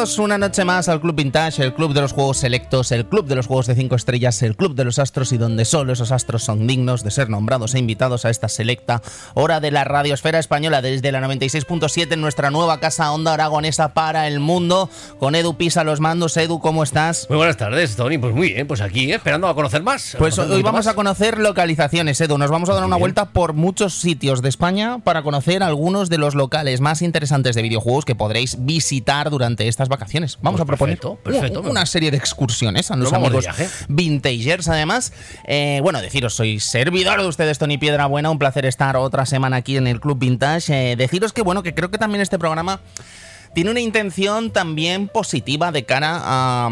Bienvenidos una noche más al Club Vintage, el club de los juegos selectos, el club de los juegos de 5 estrellas, el club de los astros y donde solo esos astros son dignos de ser nombrados e invitados a esta selecta hora de la radiosfera española desde la 96.7 en nuestra nueva casa Onda Aragonesa para el mundo con Edu Pisa los mandos. Edu, ¿cómo estás? Muy buenas tardes, Tony. Pues muy bien, pues aquí ¿eh? esperando a conocer más. Pues hoy vamos a conocer localizaciones, Edu. Nos vamos a dar una vuelta por muchos sitios de España para conocer algunos de los locales más interesantes de videojuegos que podréis visitar durante estas vacaciones. Vamos Pues a proponer perfecto, una serie de excursiones a los amigos vintagers. Además, Eh, bueno, deciros, soy servidor de ustedes, Tony Piedra Buena. Un placer estar otra semana aquí en el Club Vintage. Eh, deciros que, bueno, que creo que también este programa tiene una intención también positiva de cara a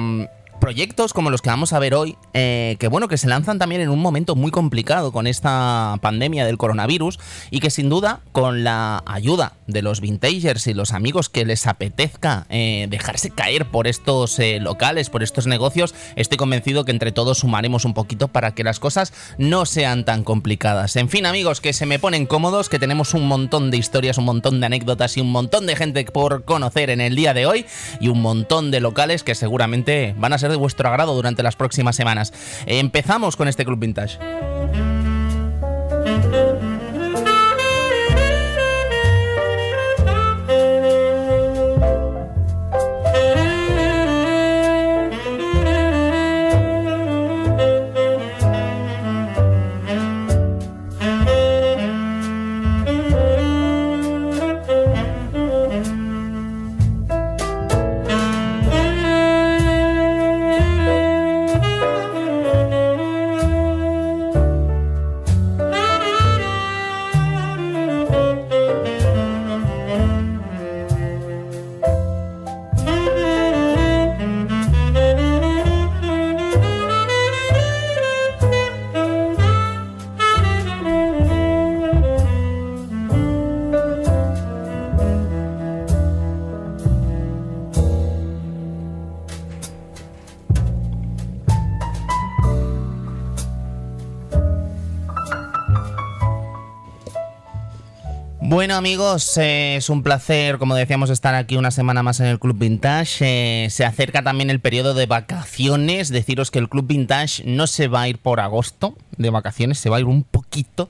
proyectos como los que vamos a ver hoy, eh, que bueno, que se lanzan también en un momento muy complicado con esta pandemia del coronavirus y que sin duda con la ayuda de los vintagers y los amigos que les apetezca eh, dejarse caer por estos eh, locales, por estos negocios, estoy convencido que entre todos sumaremos un poquito para que las cosas no sean tan complicadas. En fin, amigos, que se me ponen cómodos, que tenemos un montón de historias, un montón de anécdotas y un montón de gente por conocer en el día de hoy y un montón de locales que seguramente van a ser de vuestro agrado durante las próximas semanas. Empezamos con este Club Vintage. Eh, es un placer, como decíamos, estar aquí una semana más en el Club Vintage. Eh, se acerca también el periodo de vacaciones. Deciros que el Club Vintage no se va a ir por agosto de vacaciones, se va a ir un poquito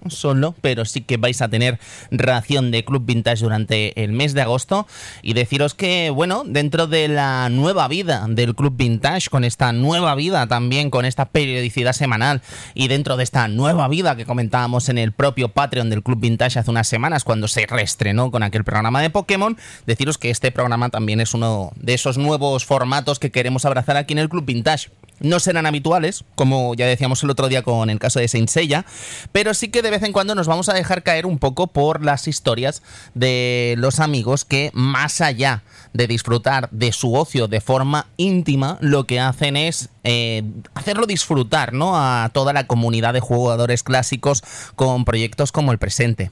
solo, pero sí que vais a tener ración de Club Vintage durante el mes de agosto. Y deciros que, bueno, dentro de la nueva vida del Club Vintage, con esta nueva vida también, con esta periodicidad semanal y dentro de esta nueva vida que comentábamos en el propio Patreon del Club Vintage hace unas semanas, cuando se reestrenó con aquel programa de Pokémon, deciros que este programa también es uno de esos nuevos formatos que queremos abrazar aquí en el Club Vintage. No serán habituales, como ya decíamos el otro día con el caso de Saint Seiya, pero sí que de vez en cuando nos vamos a dejar caer un poco por las historias de los amigos que, más allá de disfrutar de su ocio de forma íntima, lo que hacen es eh, hacerlo disfrutar ¿no? a toda la comunidad de jugadores clásicos con proyectos como el presente.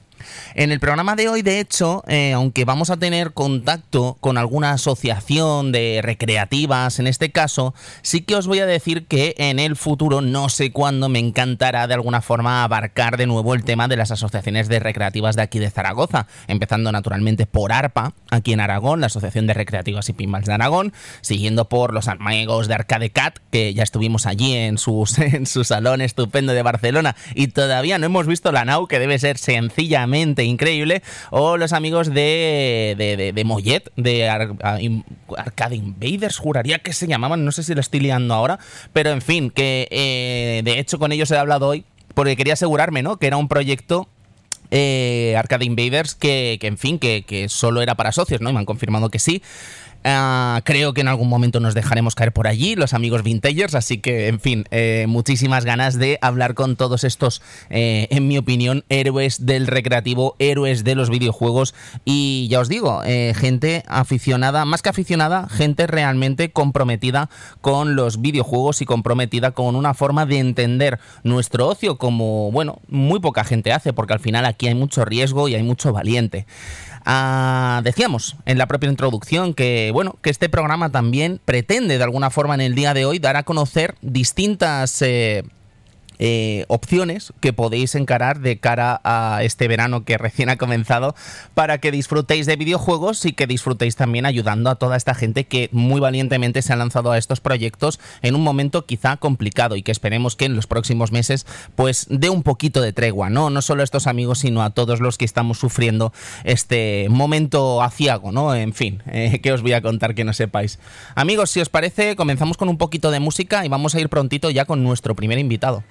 En el programa de hoy, de hecho, eh, aunque vamos a tener contacto con alguna asociación de recreativas, en este caso, sí que os voy a decir que en el futuro, no sé cuándo, me encantará de alguna forma abarcar de nuevo el tema de las asociaciones de recreativas de aquí de Zaragoza, empezando naturalmente por ARPA, aquí en Aragón, la Asociación de Recreativas y Pinballs de Aragón, siguiendo por los amigos de Arcade Cat, que ya estuvimos allí en, sus, en su salón estupendo de Barcelona y todavía no hemos visto la NAU, que debe ser sencillamente increíble, o los amigos de, de, de, de Mollet, de Ar- Arcade Invaders, juraría que se llamaban, no sé si lo estoy liando ahora, pero en fin, que eh, de hecho con ellos he hablado hoy, porque quería asegurarme, ¿no? Que era un proyecto eh, Arcade Invaders que, que, en fin, que, que solo era para socios, ¿no? Y me han confirmado que sí. Ah, creo que en algún momento nos dejaremos caer por allí, los amigos vintagers, así que, en fin, eh, muchísimas ganas de hablar con todos estos, eh, en mi opinión, héroes del recreativo, héroes de los videojuegos y ya os digo, eh, gente aficionada, más que aficionada, gente realmente comprometida con los videojuegos y comprometida con una forma de entender nuestro ocio como, bueno, muy poca gente hace, porque al final aquí hay mucho riesgo y hay mucho valiente. Ah, decíamos en la propia introducción que bueno que este programa también pretende de alguna forma en el día de hoy dar a conocer distintas eh, eh, opciones que podéis encarar de cara a este verano que recién ha comenzado para que disfrutéis de videojuegos y que disfrutéis también ayudando a toda esta gente que muy valientemente se ha lanzado a estos proyectos en un momento quizá complicado y que esperemos que en los próximos meses pues dé un poquito de tregua, ¿no? No solo a estos amigos, sino a todos los que estamos sufriendo este momento aciago, ¿no? En fin, eh, que os voy a contar que no sepáis. Amigos, si os parece, comenzamos con un poquito de música y vamos a ir prontito ya con nuestro primer invitado.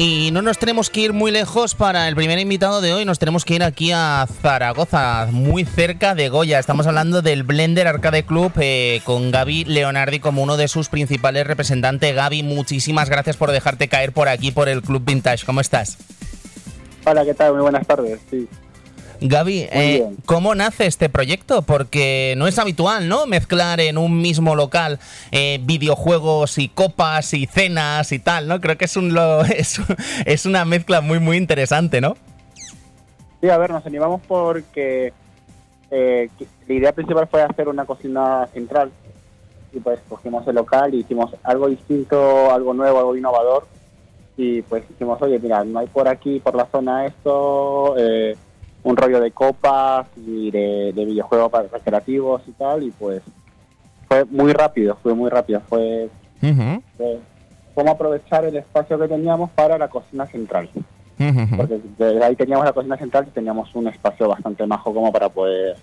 Y no nos tenemos que ir muy lejos para el primer invitado de hoy, nos tenemos que ir aquí a Zaragoza, muy cerca de Goya. Estamos hablando del Blender Arcade Club eh, con Gaby Leonardi como uno de sus principales representantes. Gaby, muchísimas gracias por dejarte caer por aquí, por el Club Vintage. ¿Cómo estás? Hola, ¿qué tal? Muy buenas tardes. Sí. Gaby, eh, ¿cómo nace este proyecto? Porque no es habitual, ¿no? Mezclar en un mismo local eh, videojuegos y copas y cenas y tal, ¿no? Creo que es, un, es, es una mezcla muy, muy interesante, ¿no? Sí, a ver, nos animamos porque eh, la idea principal fue hacer una cocina central y pues cogimos el local y hicimos algo distinto, algo nuevo, algo innovador y pues dijimos, oye, mira, no hay por aquí, por la zona esto, eh, un rollo de copas y de, videojuegos recreativos y tal, y pues fue muy rápido, fue muy rápido, fue, cómo aprovechar el espacio que teníamos para la cocina central. Porque desde ahí teníamos la cocina central y teníamos un espacio bastante majo como para poder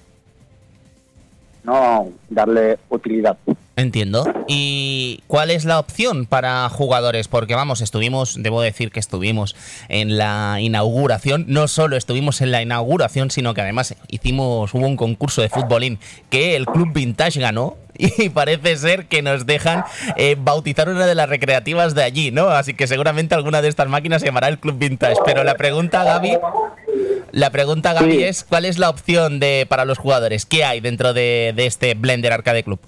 no darle utilidad. Entiendo. ¿Y cuál es la opción para jugadores? Porque vamos, estuvimos, debo decir que estuvimos en la inauguración, no solo estuvimos en la inauguración, sino que además hicimos, hubo un concurso de futbolín que el Club Vintage ganó y parece ser que nos dejan eh, bautizar una de las recreativas de allí, ¿no? Así que seguramente alguna de estas máquinas se llamará el Club Vintage. Pero la pregunta, Gaby, la pregunta, Gaby, es ¿cuál es la opción de para los jugadores? ¿Qué hay dentro de, de este Blender Arcade Club?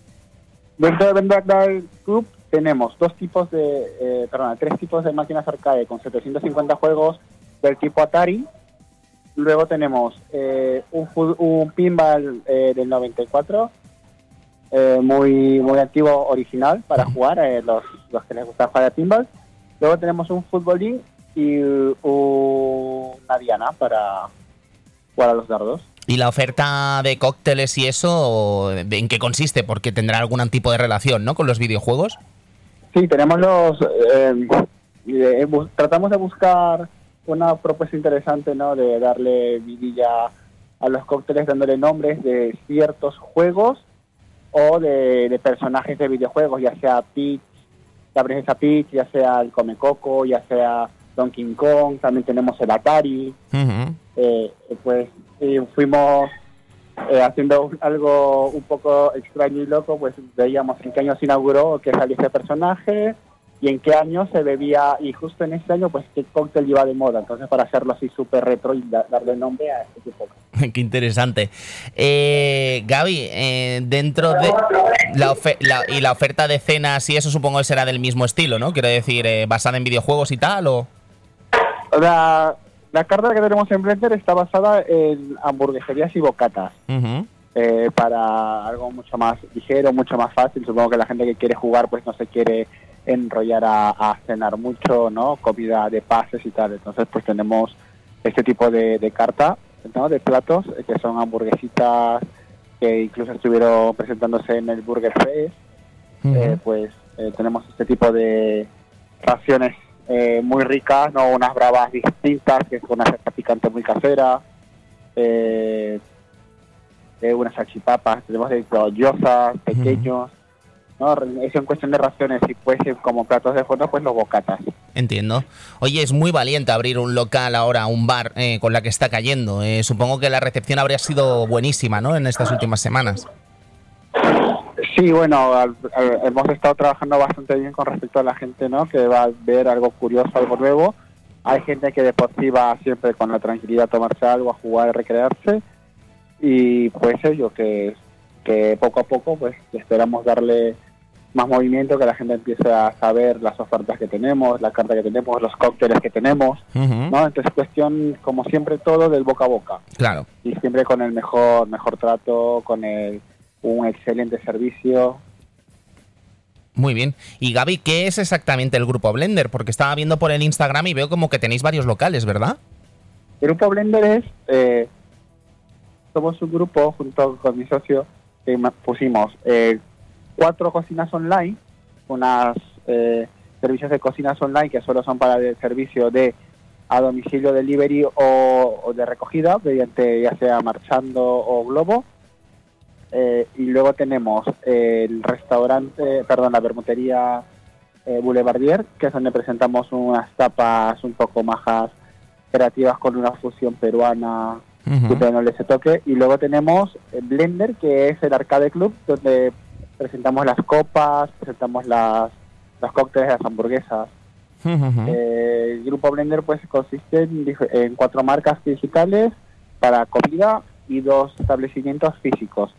Dentro de Blender Arcade Club tenemos dos tipos de, eh, perdón, tres tipos de máquinas arcade con 750 juegos del tipo Atari. Luego tenemos eh, un, un, pinball eh, del 94, muy muy antiguo, original para jugar, los, los que les gusta jugar a pinball. Luego tenemos un futbolín y una diana para jugar a los dardos. ¿Y la oferta de cócteles y eso, en qué consiste? Porque tendrá algún tipo de relación, ¿no? Con los videojuegos. Sí, tenemos los... Eh, eh, tratamos de buscar una propuesta interesante, ¿no? De darle vidilla a los cócteles dándole nombres de ciertos juegos o de, personajes de videojuegos, ya sea Peach, la princesa Peach, ya sea el Come Coco, ya sea Donkey Kong, también tenemos el Atari. Eh, pues fuimos eh, haciendo algo un poco extraño y loco, pues veíamos en qué año se inauguró que salió ese personaje, y en qué año se bebía, y justo en ese año, pues qué cóctel iba de moda. Entonces, para hacerlo así súper retro y darle nombre a este tipo. qué interesante. Eh, Gaby, eh, dentro de la, y la oferta de cenas y eso supongo que será del mismo estilo, ¿no? Quiero decir, eh, basada en videojuegos y tal, o... La, la carta que tenemos en Blender está basada en hamburgueserías y bocatas. Eh, para algo mucho más ligero, mucho más fácil. Supongo que la gente que quiere jugar pues no se quiere enrollar a, cenar mucho, ¿no? Comida de pases y tal. Entonces, pues tenemos este tipo de, carta, ¿no? De platos, eh, que son hamburguesitas que incluso estuvieron presentándose en el Burger Fest. Eh, pues eh, tenemos este tipo de raciones muy ricas, ¿no? Unas bravas distintas, que es una salsa picante muy casera. unas salchipapas, tenemos de pequeños, ¿no? Es en cuestión de raciones y pues como platos de fondo, pues los bocatas. Entiendo. Oye, es muy valiente abrir un local ahora, un bar eh, con la que está cayendo. Eh, supongo que la recepción habría sido buenísima, ¿no? En estas últimas semanas. Sí, bueno, hemos estado trabajando bastante bien con respecto a la gente, ¿no? Que va a ver algo curioso, algo nuevo. Hay gente que de por sí va siempre con la tranquilidad a tomarse algo, a jugar, a recrearse. Y pues ello, que, que poco a poco, pues esperamos darle más movimiento, que la gente empiece a saber las ofertas que tenemos, la carta que tenemos, los cócteles que tenemos, ¿no? Entonces cuestión, como siempre, todo del boca a boca. Claro. Y siempre con el mejor, mejor trato, con el, un excelente servicio. Muy bien. Y Gaby, ¿qué es exactamente el Grupo Blender? Porque estaba viendo por el Instagram y veo como que tenéis varios locales, ¿verdad? El Grupo Blender es, eh, somos un grupo junto con mi socio que pusimos eh, cuatro cocinas online, unas eh, servicios de cocinas online que solo son para el servicio de a domicilio delivery o, de recogida mediante ya sea marchando o globo eh, y luego tenemos el restaurante perdón la bermutería eh, Boulevardier que es donde presentamos unas tapas un poco más creativas con una fusión peruana que no les toque y luego tenemos Blender que es el arcade club donde presentamos las copas, presentamos las, las cócteles, las hamburguesas. Eh, el grupo Blender pues consiste en, cuatro marcas digitales para comida y dos establecimientos físicos.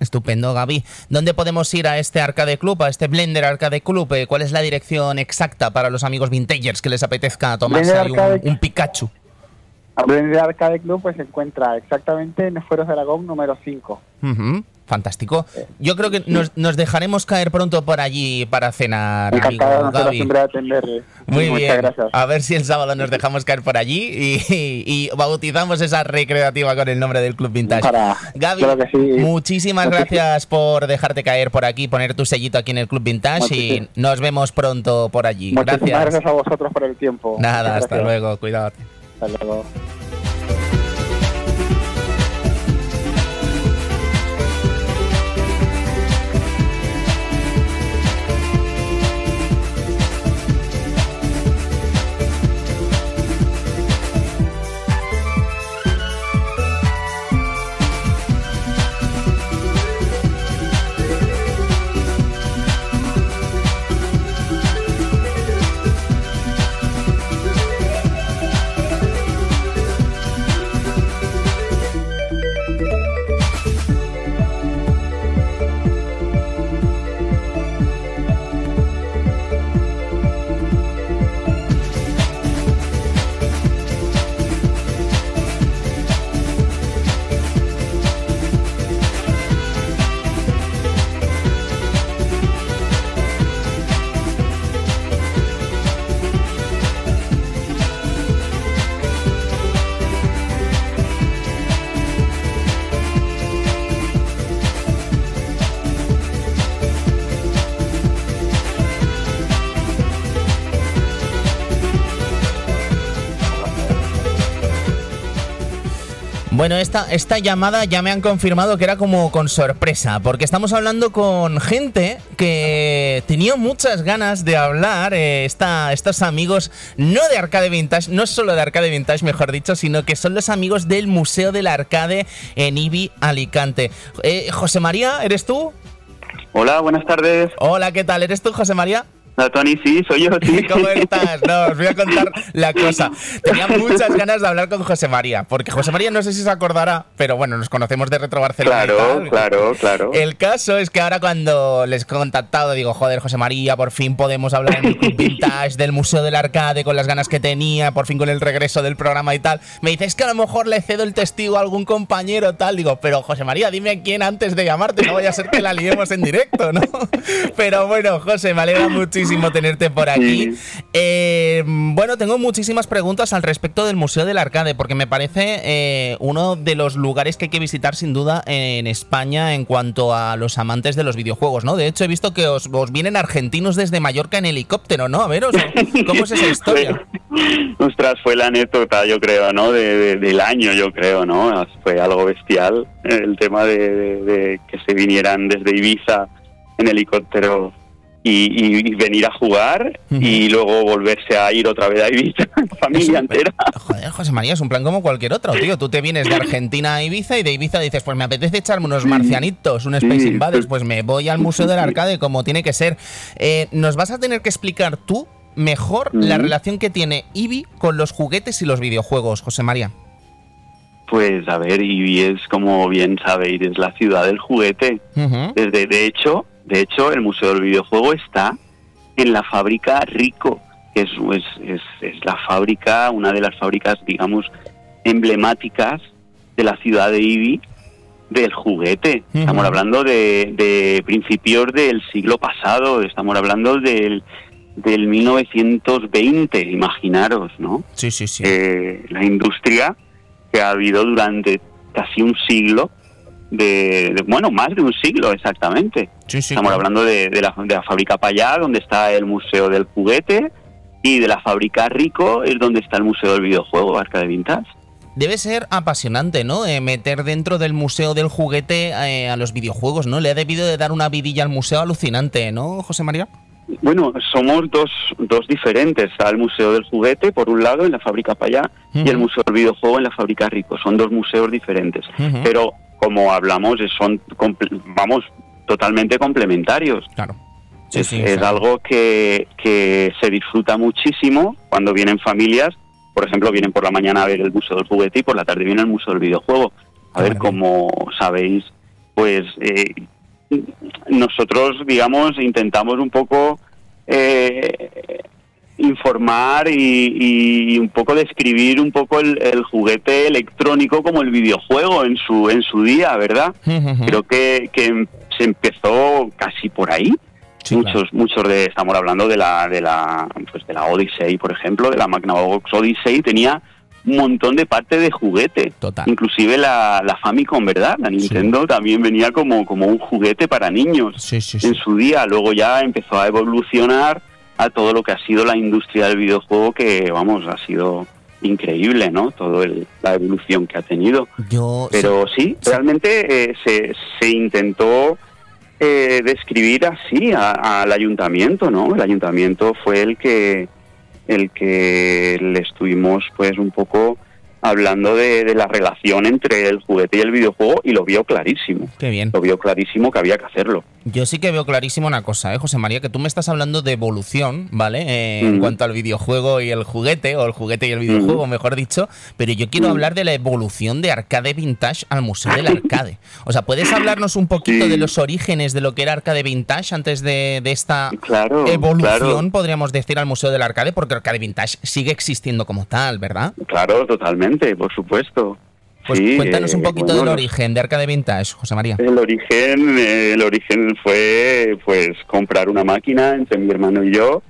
Estupendo, Gaby. ¿Dónde podemos ir a este Arcade Club, a este Blender Arcade Club? Eh, ¿Cuál es la dirección exacta para los amigos vintagers que les apetezca tomarse un, Pikachu? Blender Arcade Club pues se encuentra exactamente en Fueros de Aragón número 5. Fantástico. Yo creo que nos, dejaremos caer pronto por allí para cenar. Encantado Muy bien. A ver si el sábado nos dejamos caer por allí y, bautizamos esa recreativa con el nombre del Club Vintage. Gaby, muchísimas gracias por dejarte caer por aquí, poner tu sellito aquí en el Club Vintage y nos vemos pronto por allí. gracias. gracias a vosotros por el tiempo. Nada, hasta luego. Cuidado. Hasta luego. Bueno, esta, esta llamada ya me han confirmado que era como con sorpresa, porque estamos hablando con gente que tenía muchas ganas de hablar, eh, esta- estos amigos, no de Arcade Vintage, no solo de Arcade Vintage, mejor dicho, sino que son los amigos del Museo del Arcade en Ibi, Alicante. Eh, José María, ¿eres tú? Hola, buenas tardes. Hola, ¿qué tal? ¿Eres tú, José María? Tony, sí, soy yo, sí. ¿Cómo estás? No, os voy a contar la cosa. Tenía muchas ganas de hablar con José María, porque José María no sé si se acordará, pero bueno, nos conocemos de Retro Barcelona. y Claro, tal. claro, claro. El caso es que ahora cuando les he contactado digo, joder, José María, por fin podemos hablar en Vintage del Museo del Arcade con las ganas que tenía, por fin con el regreso del programa y tal. Me dices que a lo mejor le cedo el testigo a algún compañero tal. Digo, pero José María, dime quién antes de llamarte, no vaya a ser que la liemos en directo, ¿no? Pero bueno, José, me alegra muchísimo tenerte por aquí. Eh, bueno, tengo muchísimas preguntas al respecto del Museo del Arcade, porque me parece eh, uno de los lugares que hay que visitar sin duda en España en cuanto a los amantes de los videojuegos, ¿no? De hecho, he visto que os, os vienen argentinos desde Mallorca en helicóptero, ¿no? A ver, ¿cómo es esa historia? Ostras, fue la anécdota, yo creo, ¿no? De, de- del año, yo creo, ¿no? Fue algo bestial el tema de que se vinieran desde Ibiza en helicóptero y, y- y venir a jugar y luego volverse a ir otra vez a Ibiza, familia entera. Joder, José María, es un plan como cualquier otro, tío. Tú te vienes de Argentina a Ibiza y de Ibiza dices, pues me apetece echarme unos marcianitos, un Space Sí. Invaders, pues me voy al Museo del Arcade como tiene que ser. Eh, nos vas a tener que explicar tú mejor la relación que tiene Ibi con los juguetes y los videojuegos, José María. Pues a ver, Ibi es, como bien sabéis, es la ciudad del juguete. Desde, de hecho, de hecho, el Museo del Videojuego está en la fábrica Rico, que es, es, es- es la fábrica, una de las fábricas, digamos, emblemáticas de la ciudad de Ibi del juguete. Estamos hablando de, de principios del siglo pasado, estamos hablando del, del 1920, imaginaros, ¿no? Sí, sí, sí. eh, la industria que ha habido durante casi un siglo, de, de- bueno, más de un siglo exactamente. Sí, sí, Estamos claro. hablando de, de la, de la fábrica Payá, donde está el Museo del Juguete, y de la fábrica Rico es donde está el Museo del Videojuego, Arca de Vintage. Debe ser apasionante, ¿no? Eh, meter dentro del Museo del Juguete eh, a los videojuegos, ¿no? Le ha debido de dar una vidilla al museo alucinante, ¿no, José María? Bueno, somos dos, dos diferentes. El Museo del Juguete, por un lado, en la fábrica Payá, y el. Museo del Videojuego en la fábrica Rico. Son dos museos diferentes. Pero, como hablamos, son, comple- vamos, totalmente complementarios. Claro. Sí, es sí, algo que, que se disfruta muchísimo cuando vienen familias. Por ejemplo, vienen por la mañana a ver el Museo del Juguete y por la tarde viene al Museo del Videojuego. A ver, como sabéis, pues eh, nosotros, digamos, intentamos un poco eh, informar y, y un poco describir un poco el, el juguete electrónico como el videojuego en su en su día, ¿verdad? Creo que, que se empezó casi por ahí. Sí, muchos, claro. muchos de, estamos hablando de la, de la, pues de la Odyssey, por ejemplo, de la Magnavox Odyssey, tenía un montón de parte de juguete. Total. Inclusive la, la Famicom, ¿verdad? La Nintendo también venía como, como un juguete para niños Sí, en su día. Luego ya empezó a evolucionar a todo lo que ha sido la industria del videojuego, que, vamos, ha sido increíble, ¿no? Todo el- la evolución que ha tenido. Yo. Pero sí, realmente eh, se, se intentó eh, describir así al ayuntamiento, ¿no? El ayuntamiento fue el que el que le estuvimos pues un poco hablando de, de la relación entre el juguete y el videojuego y lo vio clarísimo. Qué bien. Lo vio clarísimo que había que hacerlo. Yo sí que veo clarísimo una cosa, ¿eh, José María? Que tú me estás hablando de evolución, ¿vale? Eh, En cuanto al videojuego y el juguete, o el juguete y el videojuego, mejor dicho. Pero yo quiero Mm. hablar de la evolución de Arcade Vintage al Museo del Arcade. O sea, ¿puedes hablarnos un poquito Sí. de los orígenes de lo que era Arcade Vintage antes de, de esta Claro, evolución, claro. podríamos decir, al Museo del Arcade? Porque Arcade Vintage sigue existiendo como tal, ¿verdad? Claro, totalmente, por supuesto. Pues Sí, cuéntanos un eh, poquito bueno, del origen de Arcade Vintage, José María. El origen, eh, el origen fue pues comprar una máquina entre mi hermano y yo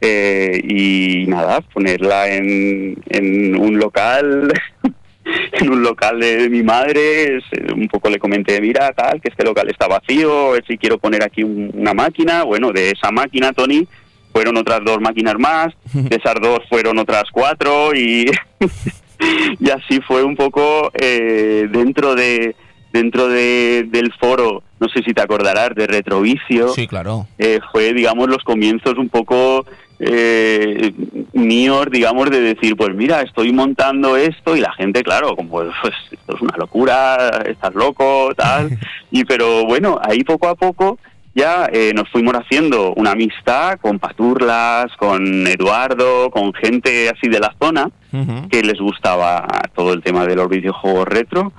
eh, y nada, ponerla en, en un local, en un local de mi madre, es- un poco le comenté, mira, tal, que este local está vacío, si quiero poner aquí un- una máquina, bueno, de esa máquina, Tony, fueron otras dos máquinas más, de esas dos fueron otras cuatro y y así fue un poco eh, dentro de dentro de, del foro, no sé si te acordarás, de Retrovicio. Sí, claro. Eh, fue, digamos, los comienzos un poco eh, míos, digamos, de decir, pues mira, estoy montando esto y la gente, claro, como pues, esto es una locura, estás loco, tal. y pero bueno, ahí poco a poco ya eh, nos fuimos haciendo una amistad con Paturlas, con Eduardo, con gente así de la zona Que les gustaba todo el tema de los videojuegos retro.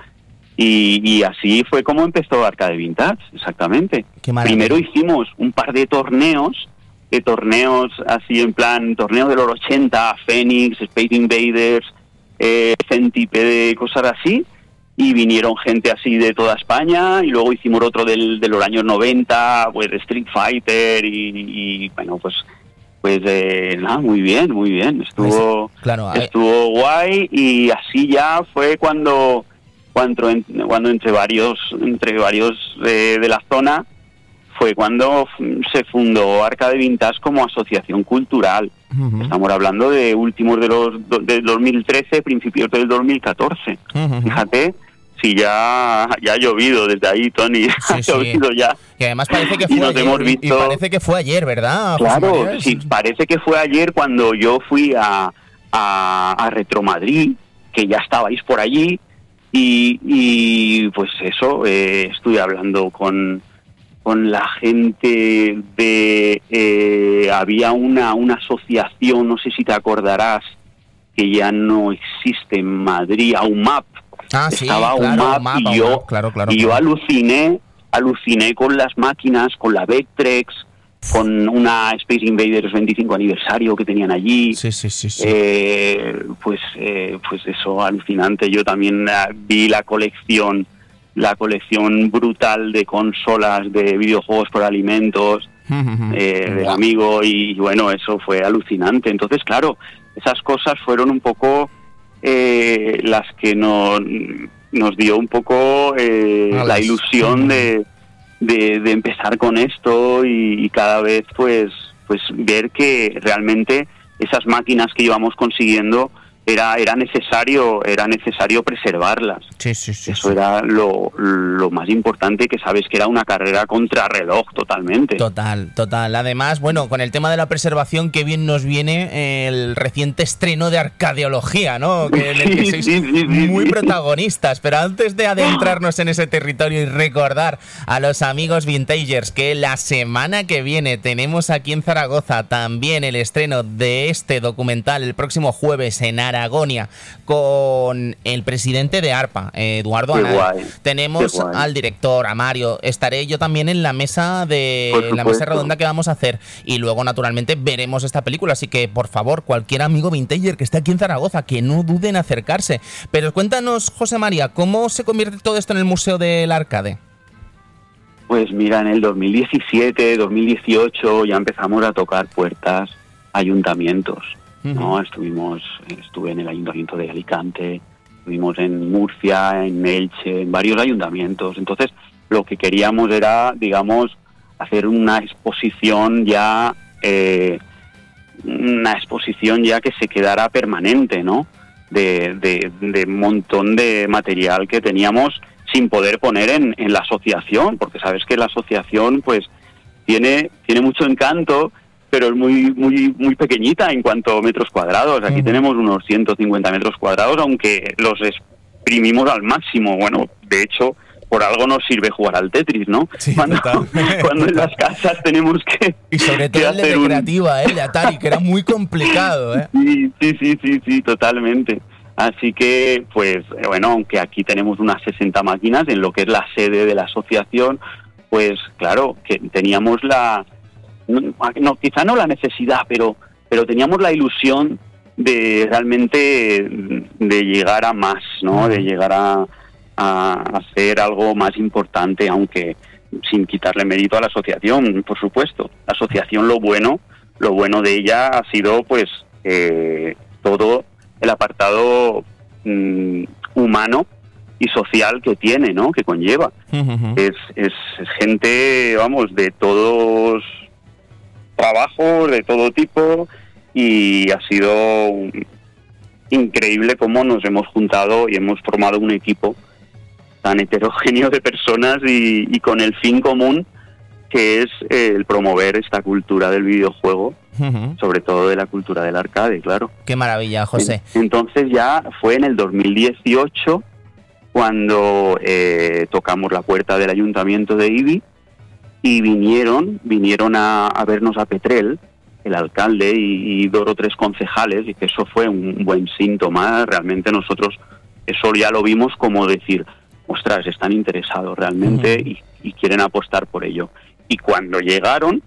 Y, y así fue como empezó Arcade Vintage, exactamente. Primero hicimos un par de torneos, de torneos así en plan, torneos de los 80, Phoenix, Space Invaders, eh, Centipede, cosas así. Y vinieron gente así de toda España y luego hicimos otro del, de los años 90, pues Street Fighter y, y, bueno, pues pues eh, nada, muy bien, muy bien. Estuvo, Pues, claro, eh, estuvo guay y así ya fue cuando cuando, cuando entre varios entre varios de, de la zona fue cuando se fundó Arcade Vintage como asociación cultural. Estamos hablando de últimos de los del 2013, principios del 2014. Ujú. Fíjate, si ya ya ha llovido desde ahí, Tony, ha Sí, llovido ya. Y además parece que Y fue nos ayer. hemos y- Y visto- parece que fue ayer, ¿verdad? Claro, sí, parece que fue ayer cuando yo fui a, a, a Retromadrid, que ya estabais por allí, y, y pues eso, eh, estuve hablando con, con la gente de... eh, había una, una asociación, no sé si te acordarás, que ya no existe en Madrid, AUMAP. Ah, sí, Estaba claro, AUMAP, Mapa, y yo, claro, claro. y yo aluciné, aluciné con las máquinas, con la Vectrex, con una Space Invaders 25 aniversario que tenían allí. Sí, sí, sí. sí. Eh, pues, eh, pues eso, alucinante. Yo también eh, vi la colección, la colección brutal de consolas de videojuegos por alimentos eh, del amigo y bueno, eso fue alucinante. Entonces, claro, esas cosas fueron un poco eh, las que nos, nos dio un poco eh, la ilusión de, de, de empezar con esto y, y cada vez pues, pues ver que realmente esas máquinas que íbamos consiguiendo era, era necesario era necesario preservarlas. Sí, sí, sí. Eso era lo, lo más importante, que sabes que era una carrera contra reloj totalmente. Total, total. Además, bueno, con el tema de la preservación, qué bien nos viene el reciente estreno de Arcadeología, ¿no? Que, en el que sois sí, sí, sí, muy protagonistas. Pero antes de adentrarnos en ese territorio y recordar a los amigos vintagers que la semana que viene tenemos aquí en Zaragoza también el estreno de este documental el próximo jueves en Aragonia con el presidente de ARPA, Eduardo Anaya. Tenemos al director, a Mario. Estaré yo también en la mesa de la mesa redonda que vamos a hacer. Y luego, naturalmente, veremos esta película. Así que, por favor, cualquier amigo vintager que esté aquí en Zaragoza, que no duden en acercarse. Pero cuéntanos, José María, ¿cómo se convierte todo esto en el Museo del Arcade? Pues mira, en el 2017, 2018 ya empezamos a tocar puertas ayuntamientos. ¿No? Estuvimos, estuve en el ayuntamiento de Alicante, estuvimos en Murcia, en Elche, en varios ayuntamientos. Entonces, lo que queríamos era, digamos, hacer una exposición ya, eh, una exposición ya que se quedara permanente, ¿no? De, de, de montón de material que teníamos sin poder poner en, en la asociación, porque sabes que la asociación, pues, tiene, tiene mucho encanto, pero es muy, muy, muy pequeñita en cuanto a metros cuadrados. Aquí tenemos unos 150 metros cuadrados, aunque los exprimimos al máximo. Bueno, de hecho, por algo nos sirve jugar al Tetris, ¿no? Sí, cuando, cuando en las casas tenemos que, Y sobre todo hacer un- recreativa, ¿eh? de Atari, que era muy complicado, ¿eh? Sí, sí, sí, sí, sí, totalmente. Así que, pues, bueno, aunque aquí tenemos unas 60 máquinas en lo que es la sede de la asociación, pues, claro, que teníamos la, no, no, quizá no la necesidad, pero, pero teníamos la ilusión de realmente de llegar a más, ¿no? De llegar a, a hacer algo más importante, aunque sin quitarle mérito a la asociación, por supuesto. La asociación, lo bueno, lo bueno de ella ha sido, pues, eh, todo el apartado mm, humano y social que tiene, ¿no? Que conlleva. Es, es, es gente, vamos, de todos trabajos, de todo tipo, y ha sido increíble cómo nos hemos juntado y hemos formado un equipo tan heterogéneo de personas y, y con el fin común que es eh, el promover esta cultura del videojuego, sobre todo de la cultura del arcade, claro. Qué maravilla, José. Entonces ya fue en el 2018 cuando eh, tocamos la puerta del ayuntamiento de Ibi y vinieron, vinieron a, a vernos a Petrel, el alcalde y, y dos o tres concejales, y que eso fue un buen síntoma. Realmente nosotros eso ya lo vimos como decir, ostras, están interesados realmente y, y quieren apostar por ello. Y cuando llegaron,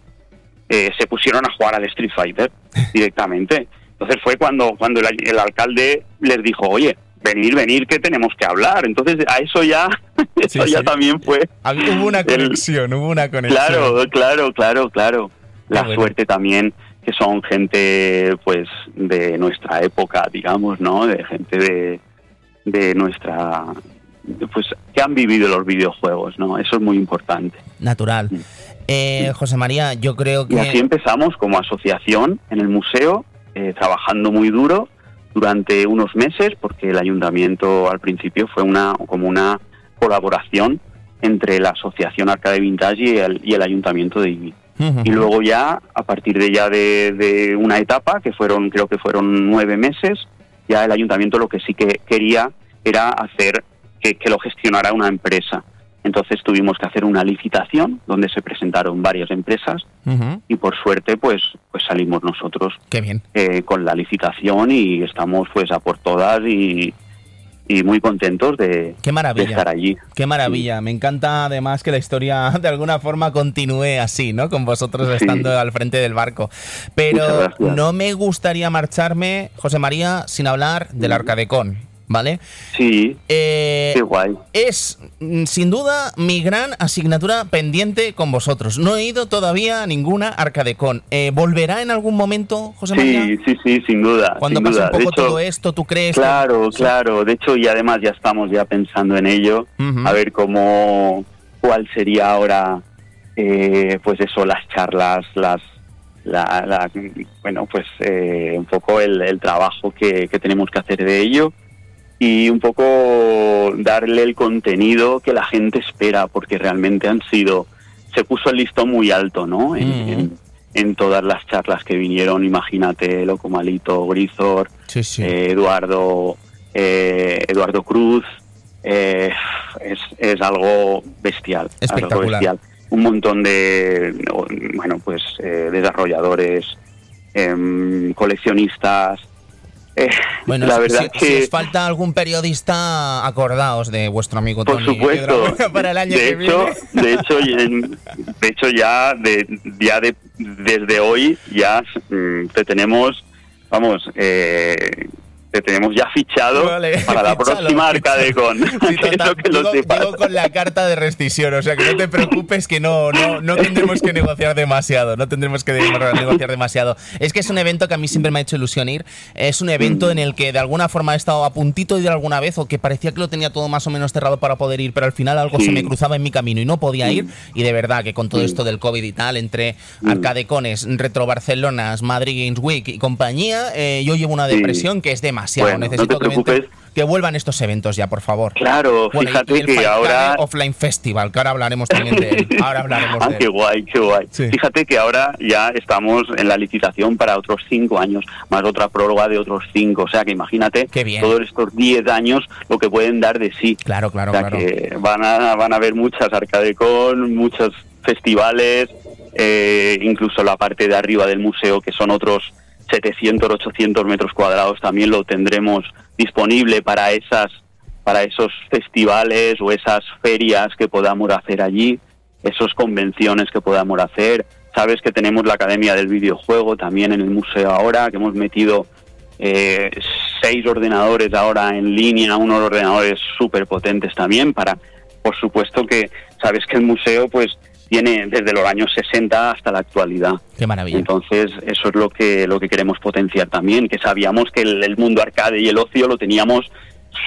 eh, se pusieron a jugar al Street Fighter directamente. Entonces fue cuando, cuando el, el alcalde les dijo, oye, venir, venir, que tenemos que hablar. Entonces a eso ya, eso Sí, ya sí. también fue. Había- Hubo una El- conexión, hubo una conexión. Claro, claro, claro, claro. La bueno. suerte también que son gente, pues, de nuestra época, digamos, ¿no? De gente de, de nuestra, pues, que han vivido los videojuegos, ¿no? Eso es muy importante. Natural. Eh, José María, yo creo Y así que... empezamos como asociación en el museo, eh, trabajando muy duro durante unos meses, porque el ayuntamiento al principio fue una como una colaboración entre la asociación Arcade Vintage y el, y el ayuntamiento de Ibi. Y luego ya, a partir de ya de, de una etapa, que fueron, creo que fueron nueve meses, ya el ayuntamiento lo que sí que quería era hacer que, que lo gestionara una empresa. Entonces tuvimos que hacer una licitación donde se presentaron varias empresas y por suerte pues pues salimos nosotros Qué bien. eh, con la licitación y estamos pues a por todas y, y muy contentos de, Qué de maravilla. estar allí. Qué maravilla. Me encanta además que la historia de alguna forma continúe así, ¿no? Con vosotros Sí. estando al frente del barco. Pero no me gustaría marcharme, José María, sin hablar del Arcadecon, ¿vale? Sí, Eh, qué guay. es mm, sin duda mi gran asignatura pendiente con vosotros. No he ido todavía a ninguna Arcadecon. Eh, ¿Volverá en algún momento, José María? Sí, sí, sí, sin duda. Cuando sin pase duda. un poco hecho, todo esto, ¿tú crees? Claro, claro. De hecho, y además ya estamos ya pensando en ello, a ver cómo, cuál sería ahora, eh, pues eso, las charlas, las, la, la- bueno, pues eh, un poco el, el trabajo que, que tenemos que hacer de ello y un poco darle el contenido que la gente espera, porque realmente han sido, se puso el listón muy alto, ¿no? En, Ujú. en- en todas las charlas que vinieron, imagínate, Loco Malito, Grizor, Sí, sí. eh, Eduardo eh, Eduardo Cruz eh, es, es algo bestial algo Espectacular. bestial. un montón de bueno pues eh, desarrolladores em, coleccionistas Eh, Bueno, la si- verdad si, que si os falta algún periodista, acordaos de vuestro amigo por Tony supuesto para el año de que hecho viene. de hecho de hecho ya de ya de desde hoy ya mm, te tenemos vamos eh, te tenemos ya fichado Vale, para la fichalo, próxima Sí, total, que digo, sepas. digo con la carta de rescisión, o sea que no te preocupes que no, no, no tendremos que negociar demasiado, no tendremos que de- negociar demasiado. Es que es un evento que a mí siempre me ha hecho ilusión ir, es un evento Mm. en el que de alguna forma he estado a puntito de ir alguna vez o que parecía que lo tenía todo más o menos cerrado para poder ir, pero al final algo Sí. se me cruzaba en mi camino y no podía ir y de verdad que con todo esto del COVID y tal, entre Mm. Arcadecones, Retro Barcelonas, Madrid Games Week y compañía, eh, yo llevo una Sí. depresión que es demasiado. Bueno, no te Necesito que, vuelvan estos eventos ya, por favor. Claro, Bueno, fíjate y el que Fight ahora... Offline Festival, que ahora hablaremos también de él. Ahora hablaremos Ah, de qué guay, qué guay. Sí. Fíjate que ahora ya estamos en la licitación para otros cinco años, más otra prórroga de otros cinco. O sea que imagínate todos estos diez años lo que pueden dar de sí. Claro, claro, o sea claro. que van a, van a haber muchas Arcadecon, muchos festivales, eh, incluso la parte de arriba del museo, que son otros 700, 800 metros cuadrados, también lo tendremos disponible para esas para esos festivales o esas ferias que podamos hacer allí, esas convenciones que podamos hacer. Sabes que tenemos la Academia del Videojuego también en el museo ahora, que hemos metido eh, seis ordenadores ahora en línea, unos ordenadores súper potentes también para, por supuesto que sabes que el museo pues tiene desde los años 60 hasta la actualidad. Qué maravilla. Entonces, eso es lo que, lo que queremos potenciar también, que sabíamos que el, el mundo arcade y el ocio lo teníamos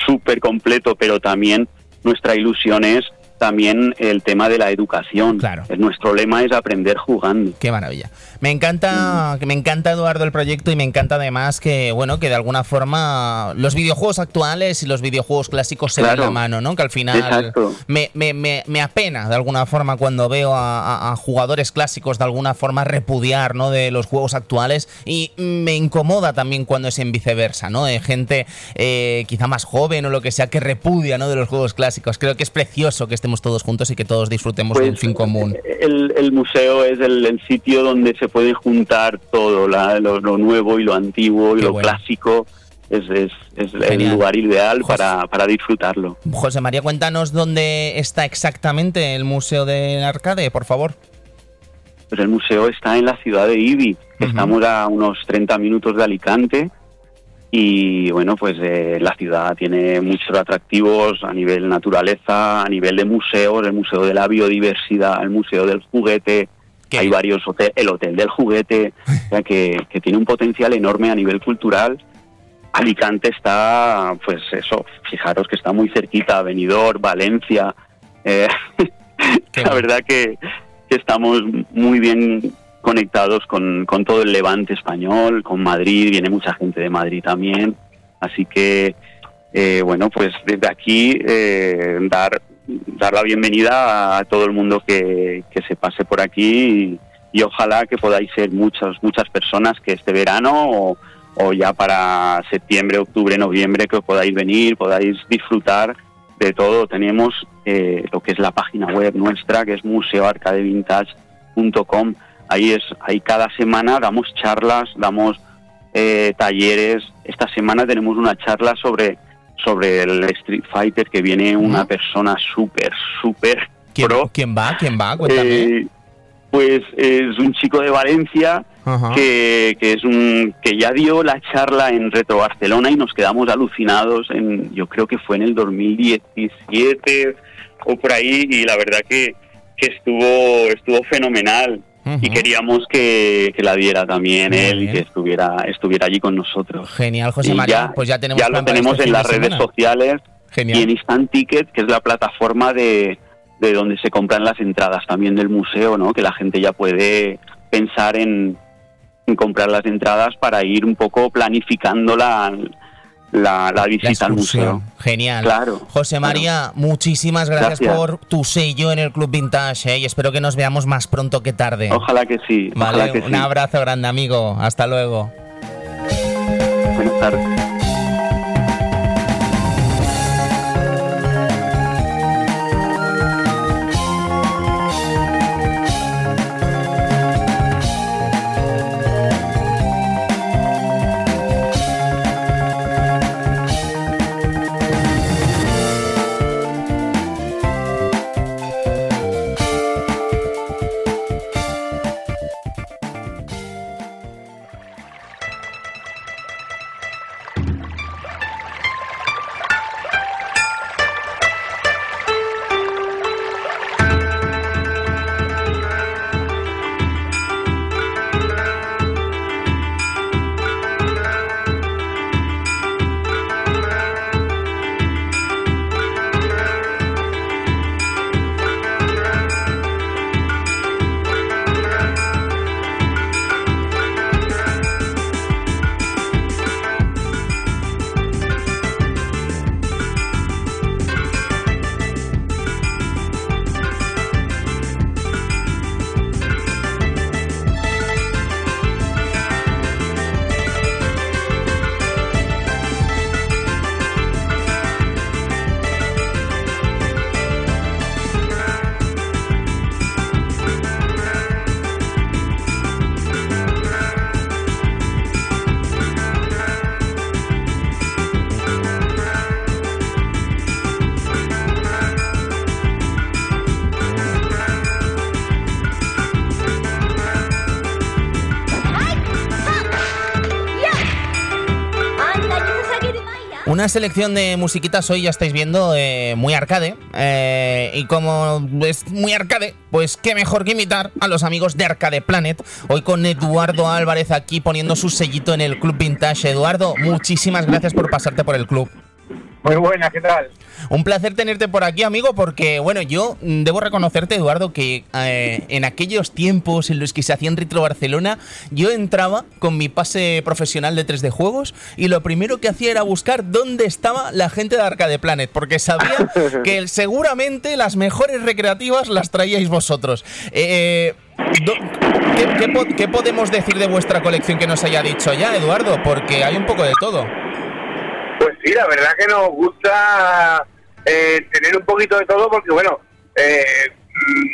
súper completo, pero también nuestra ilusión es también el tema de la educación. Claro. Nuestro lema es aprender jugando. Qué maravilla. Me encanta, me encanta Eduardo el proyecto y me encanta además que bueno que de alguna forma los videojuegos actuales y los videojuegos clásicos se dan Claro. la mano, ¿no? Que al final me, me, me, me apena de alguna forma cuando veo a, a- a jugadores clásicos de alguna forma repudiar, ¿no? De los juegos actuales y me incomoda también cuando es en viceversa, ¿no? De gente eh, quizá más joven o lo que sea que repudia, ¿no? De los juegos clásicos. Creo que es precioso que estemos todos juntos y que todos disfrutemos de un Pues, fin común. El, el museo es el, el sitio donde se puede juntar todo, la- lo, lo nuevo y lo antiguo y Qué lo bueno. clásico. Es, es, es el lugar ideal José. para, para disfrutarlo. José María, cuéntanos dónde está exactamente el Museo del Arcade, por favor. Pues el museo está en la ciudad de Ibi. Estamos a unos 30 minutos de Alicante. Y bueno, pues eh, la ciudad tiene muchos atractivos a nivel naturaleza, a nivel de museos, el Museo de la Biodiversidad, el Museo del Juguete, Qué hay varios hoteles, el Hotel del Juguete, o sea, que, que tiene un potencial enorme a nivel cultural. Alicante está, pues eso, fijaros que está muy cerquita, Benidorm, Valencia. eh, la verdad que, que estamos muy bien conectados con, con todo el levante español, con Madrid, viene mucha gente de Madrid también. Así que, eh, bueno, pues desde aquí eh, dar, dar la bienvenida a todo el mundo que, se pase por aquí y, ojalá que podáis ser muchas, muchas personas que este verano o, o ya para septiembre, octubre, noviembre que podáis venir, podáis disfrutar de todo. Tenemos eh, lo que es la página web nuestra, que es museoarcadevintage.com. Ahí es, ahí cada semana damos charlas, damos eh, talleres. Esta semana tenemos una charla sobre sobre el Street Fighter que viene una persona súper, súper ¿Quién, pro. quién va? ¿Quién va? Cuéntame. Eh, pues es un chico de Valencia que, que es un que ya dio la charla en Retro Barcelona y nos quedamos alucinados en yo creo que fue en el 2017 o por ahí y la verdad que, que estuvo estuvo fenomenal Y queríamos que, que la diera también Muy él y que estuviera estuviera allí con nosotros Genial, José Y María. pues ya tenemos ya lo tenemos este en las de redes sociales Genial. y en Instant Ticket, que es la plataforma de, de donde se compran las entradas también del museo, ¿no? Que la gente ya puede pensar en, en comprar las entradas para ir un poco planificando la, la, la La visita al museo. Genial. Claro. José María, muchísimas gracias, Gracias. por tu sello en el Club Vintage ¿eh? y espero que nos veamos más pronto que tarde. Ojalá que sí. Vale, ojalá que un sí. abrazo grande, amigo. Hasta luego. Buenas tardes. Una selección de musiquitas hoy ya estáis viendo eh, muy arcade. eh, y como es muy arcade, pues qué mejor que imitar a los amigos de Arcade Planet. Hoy con Eduardo Álvarez aquí poniendo su sellito en el Club Vintage. Eduardo, muchísimas gracias por pasarte por el club. Muy buena, ¿qué tal? Un placer tenerte por aquí, amigo, porque, bueno, yo mm, debo reconocerte, Eduardo, que eh, en aquellos tiempos en los que se hacía en Retro Barcelona, yo entraba con mi pase profesional de 3D Juegos y lo primero que hacía era buscar dónde estaba la gente de Arcade Planet, porque sabía que seguramente las mejores recreativas las traíais vosotros. Eh, do- ¿qué, qué podemos decir de vuestra colección que nos haya dicho ya, Eduardo? Porque hay un poco de todo. Pues sí, la verdad que nos gusta eh, tener un poquito de todo porque, bueno, eh,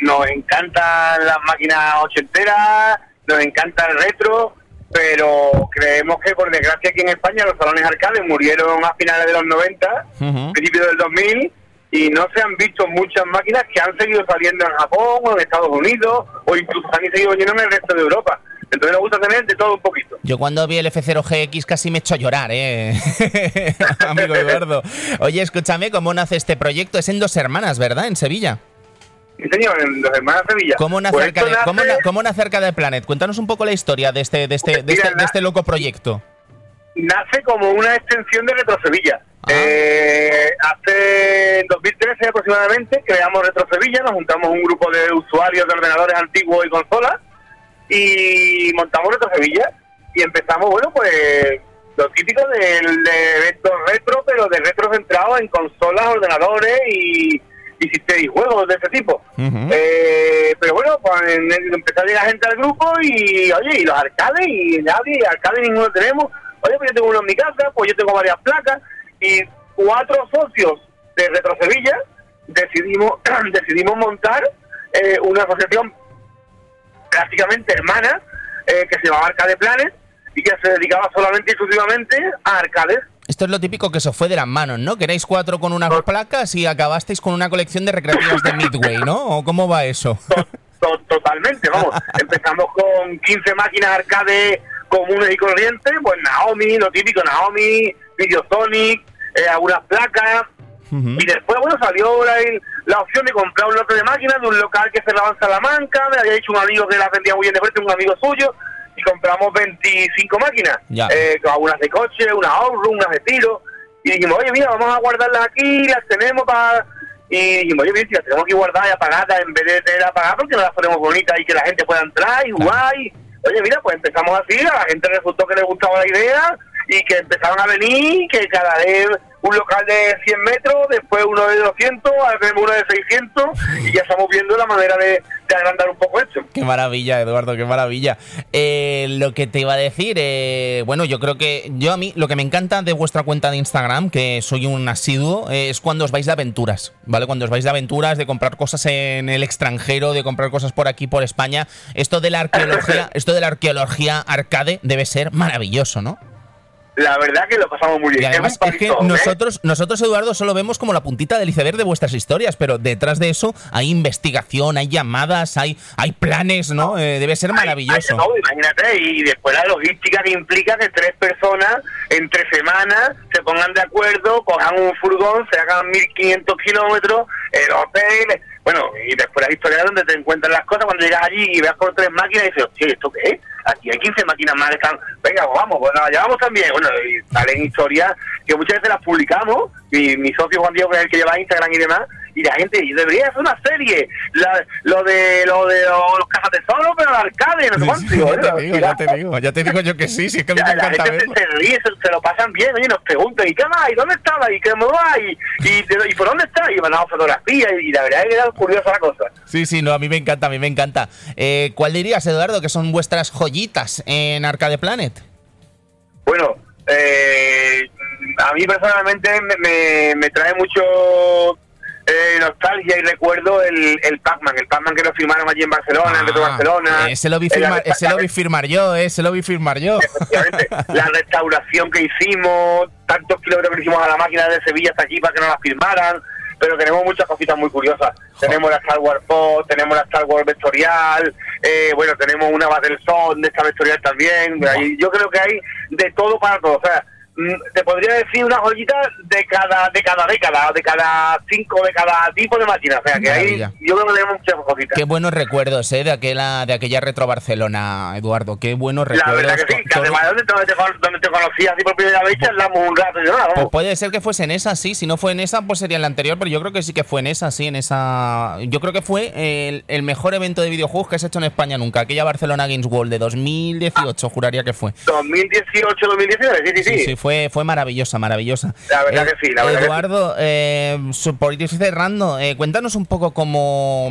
nos encantan las máquinas ochenteras, nos encanta el retro, pero creemos que, por desgracia, aquí en España los salones arcades murieron a finales de los 90, Ujú. principios del 2000, y no se han visto muchas máquinas que han seguido saliendo en Japón o en Estados Unidos, o incluso han seguido viniendo en el resto de Europa. Entonces nos gusta tener de todo un poquito. Yo cuando vi el F0GX casi me echo a llorar, ¿eh? Amigo Eduardo. Oye, escúchame, ¿cómo nace este proyecto? Es en Dos Hermanas, ¿verdad? En Sevilla. Sí, señor, en los hermanos Sevilla. ¿Cómo nace, Pues esto cómo nace- na- cómo nace Arcade Planet? Cuéntanos un poco la historia de este, de este, de este, de este loco proyecto. nace como una extensión de Retro Sevilla. Ah. Eh, hace en 2013 aproximadamente creamos Retro Sevilla, nos juntamos un grupo de usuarios de ordenadores antiguos y consolas y montamos Retro Sevilla y empezamos, bueno, pues lo típico del de eventos retro, pero de retro centrado en consolas, ordenadores y, y y juegos de ese tipo. Eh, pero bueno, pues empezó a llegar gente al grupo y, oye, y los arcades, y nadie, arcades ninguno tenemos. Oye, pues yo tengo uno en mi casa, pues yo tengo varias placas, y cuatro socios de Retro Sevilla decidimos, decidimos montar eh, una asociación prácticamente hermana eh, que se llamaba Arcade Planet y que se dedicaba solamente y exclusivamente a arcades. Esto es lo típico que se fue de las manos, ¿no? Que erais cuatro con unas placas y acabasteis con una colección de recreativas de Midway, ¿no? ¿O cómo va eso? To- to- totalmente, vamos. Empezamos con 15 máquinas arcade comunes y corrientes, pues Naomi, lo típico, Naomi, Videosonic, eh, algunas placas. Ujú. Y después, bueno, salió la, la opción de comprar un lote de máquinas de un local que cerraba en Salamanca. Me había dicho un amigo que las vendía muy bien de precio, un amigo suyo. Y compramos 25 máquinas. Ya. Eh, unas de coche, unas off-road, unas de tiro. Y dijimos, oye, mira, vamos a guardarlas aquí, las tenemos para... Y dijimos, oye, mira, si las tenemos que guardar y apagadas en vez de tener apagadas, porque no las ponemos bonitas y que la gente pueda entrar y jugar. Y, oye, mira, pues empezamos así, a la gente resultó que le gustaba la idea y que empezaron a venir, que cada vez un local de 100 metros, después uno de 200, ahora tenemos uno de 600 y ya estamos viendo la manera de, de agrandar un poco esto. Qué maravilla, Eduardo, qué maravilla. Eh, lo que te iba a decir, eh, bueno, yo creo que yo a mí lo que me encanta de vuestra cuenta de Instagram, que soy un asiduo, eh, es cuando os vais de aventuras, ¿vale? Cuando os vais de aventuras, de comprar cosas en el extranjero, de comprar cosas por aquí, por España. Esto de la arqueología, esto de la arqueología arcade debe ser maravilloso, ¿no? La verdad que lo pasamos muy bien. Y además es que ¿eh? nosotros, nosotros, Eduardo, solo vemos como la puntita del iceberg de vuestras historias, pero detrás de eso hay investigación, hay llamadas, hay, hay planes, ¿no? Eh, debe ser maravilloso. No, imagínate, y después la logística que implica que tres personas entre semanas se pongan de acuerdo, cojan un furgón, se hagan 1500 kilómetros, el hotel, bueno, y después las historias donde te encuentras las cosas, cuando llegas allí y veas por tres máquinas y dices, hostia, ¿esto qué es? Aquí hay 15 máquinas más están, venga, vamos, pues las llevamos también. Bueno, y salen historias que muchas veces las publicamos, y mi socio Juan Diego, que es el que lleva Instagram y demás, y la gente debería hacer una serie, la- lo de lo de los, los cazatesoros, pero al arcade, no sé cuánto. Digo, ya te "Bueno, digo, mira, ya te digo, ya te digo yo que sí, sí, es que a mí me la, la encanta gente verlo. se, se ríe, se, se lo pasan bien, oye, nos preguntan, ¿y qué más? ¿Y dónde estaba? ¿Y qué va? ¿Y, y, de- y por dónde está? Y mandamos fotografías, y la verdad es que era curiosa la cosa. Sí, sí, no, a mí me encanta, a mí me encanta. Eh, ¿Cuál dirías, Eduardo, que son vuestras joyitas en Arcade Planet? Bueno, eh, a mí personalmente me, me, me trae mucho eh, nostalgia y recuerdo el, el Pac-Man, el Pac-Man que lo firmaron allí en Barcelona, en Retro Ah, Barcelona. Ese lo vi firmar, ese lo vi firmar yo, eh, ese lo vi firmar yo. Efectivamente, la restauración que hicimos, tantos kilómetros que hicimos a la máquina de Sevilla hasta aquí para que no la firmaran, pero tenemos muchas cositas muy curiosas. Tenemos la Star Wars Pod, tenemos la Star Wars Vectorial, eh, bueno, tenemos una Battlezone de esta Vectorial también. Ahí yo creo que hay de todo para todo. O sea, te podría decir una joyita de cada de cada década, de cada cinco, de cada tipo de máquina. O sea, que ahí yo creo que tenemos muchas cositas. Qué buenos recuerdos, ¿eh? De aquella, de aquella Retro Barcelona, Eduardo. Qué buenos La recuerdos. verdad que sí, que además donde te, donde conocí así por primera vez, charlamos un rato y nada, Pues puede ser que fuese en esa, sí. Si no fue en esa, pues sería en la anterior, pero yo creo que sí que fue en esa, sí, en esa. Yo creo que fue el, el mejor evento de videojuegos que se ha hecho en España nunca. Aquella Barcelona Games World de 2018, juraría que fue. 2018, 2019, sí, sí, sí. Sí, sí, fue, fue maravillosa, maravillosa. La verdad que sí, la verdad que sí. Eduardo, eh, su- por ir cerrando, eh, cuéntanos un poco cómo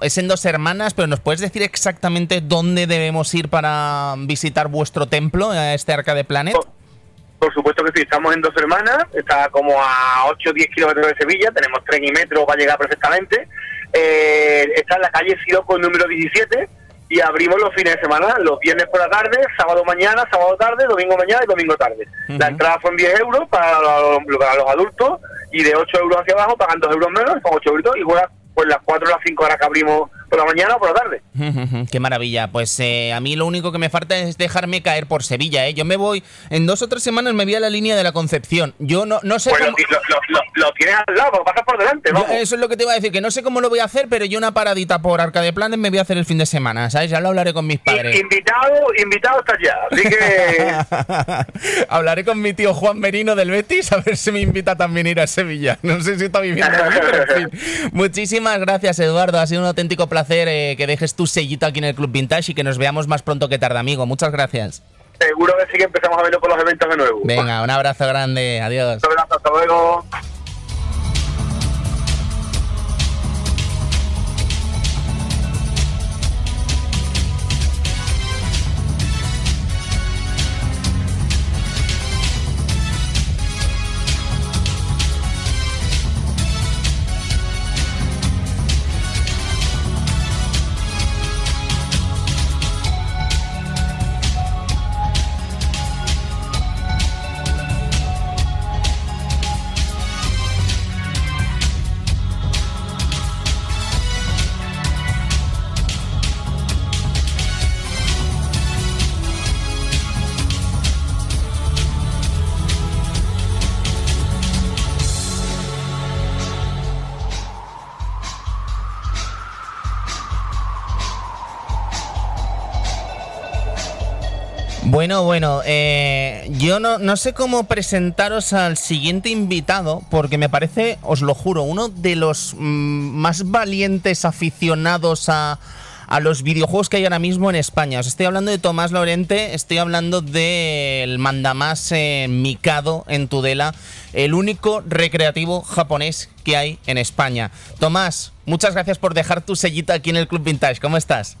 es en dos hermanas, pero nos puedes decir exactamente dónde debemos ir para visitar vuestro templo, a este Arcade Planet. Por, por supuesto que sí, estamos en dos hermanas, está como a 8 o 10 kilómetros de Sevilla, tenemos tren y metro para llegar perfectamente. Eh, está en la calle Siroco número 17 y abrimos los fines de semana, los viernes por la tarde, sábado mañana, sábado tarde, domingo mañana y domingo tarde. La entrada son 10 euros para los, para los adultos y de 8 euros hacia abajo pagan 2 euros menos, son 8 euros y juegan pues las 4 o las 5 horas que abrimos por la mañana o por la tarde. Qué maravilla. Pues eh, a mí lo único que me falta es dejarme caer por Sevilla. ¿eh? Yo me voy, en dos o tres semanas me voy a la línea de la Concepción. Yo no, no sé Pues cómo... lo, lo- lo- lo tienes al lado, pasas por delante, Yo- vamos. eso es lo que te iba a decir, que no sé cómo lo voy a hacer, pero yo una paradita por Arcade Planet me voy a hacer el fin de semana, ¿sabes? Ya lo hablaré con mis padres. Invitado, invitado estás ya. Así que Hablaré con mi tío Juan Merino del Betis a ver si me invita también a ir a Sevilla. No sé si está viviendo allí, pero en fin. Muchísimas gracias, Eduardo. Ha sido un auténtico placer eh, que dejes tu sellito aquí en el Club Vintage y que nos veamos más pronto que tarde, amigo. Muchas gracias. seguro que sí que empezamos a verlo por los eventos de nuevo. Venga, un abrazo grande. Adiós. Un abrazo, hasta luego. Bueno, bueno, eh, yo no, no sé cómo presentaros al siguiente invitado, porque me parece, os lo juro, uno de los mm, más valientes aficionados a, a los videojuegos que hay ahora mismo en España. Os estoy hablando de Tomás Lorente, estoy hablando del mandamás eh, Mikado en Tudela, el único recreativo japonés que hay en España. Tomás, muchas gracias por dejar tu sellita aquí en el Club Vintage. ¿Cómo estás?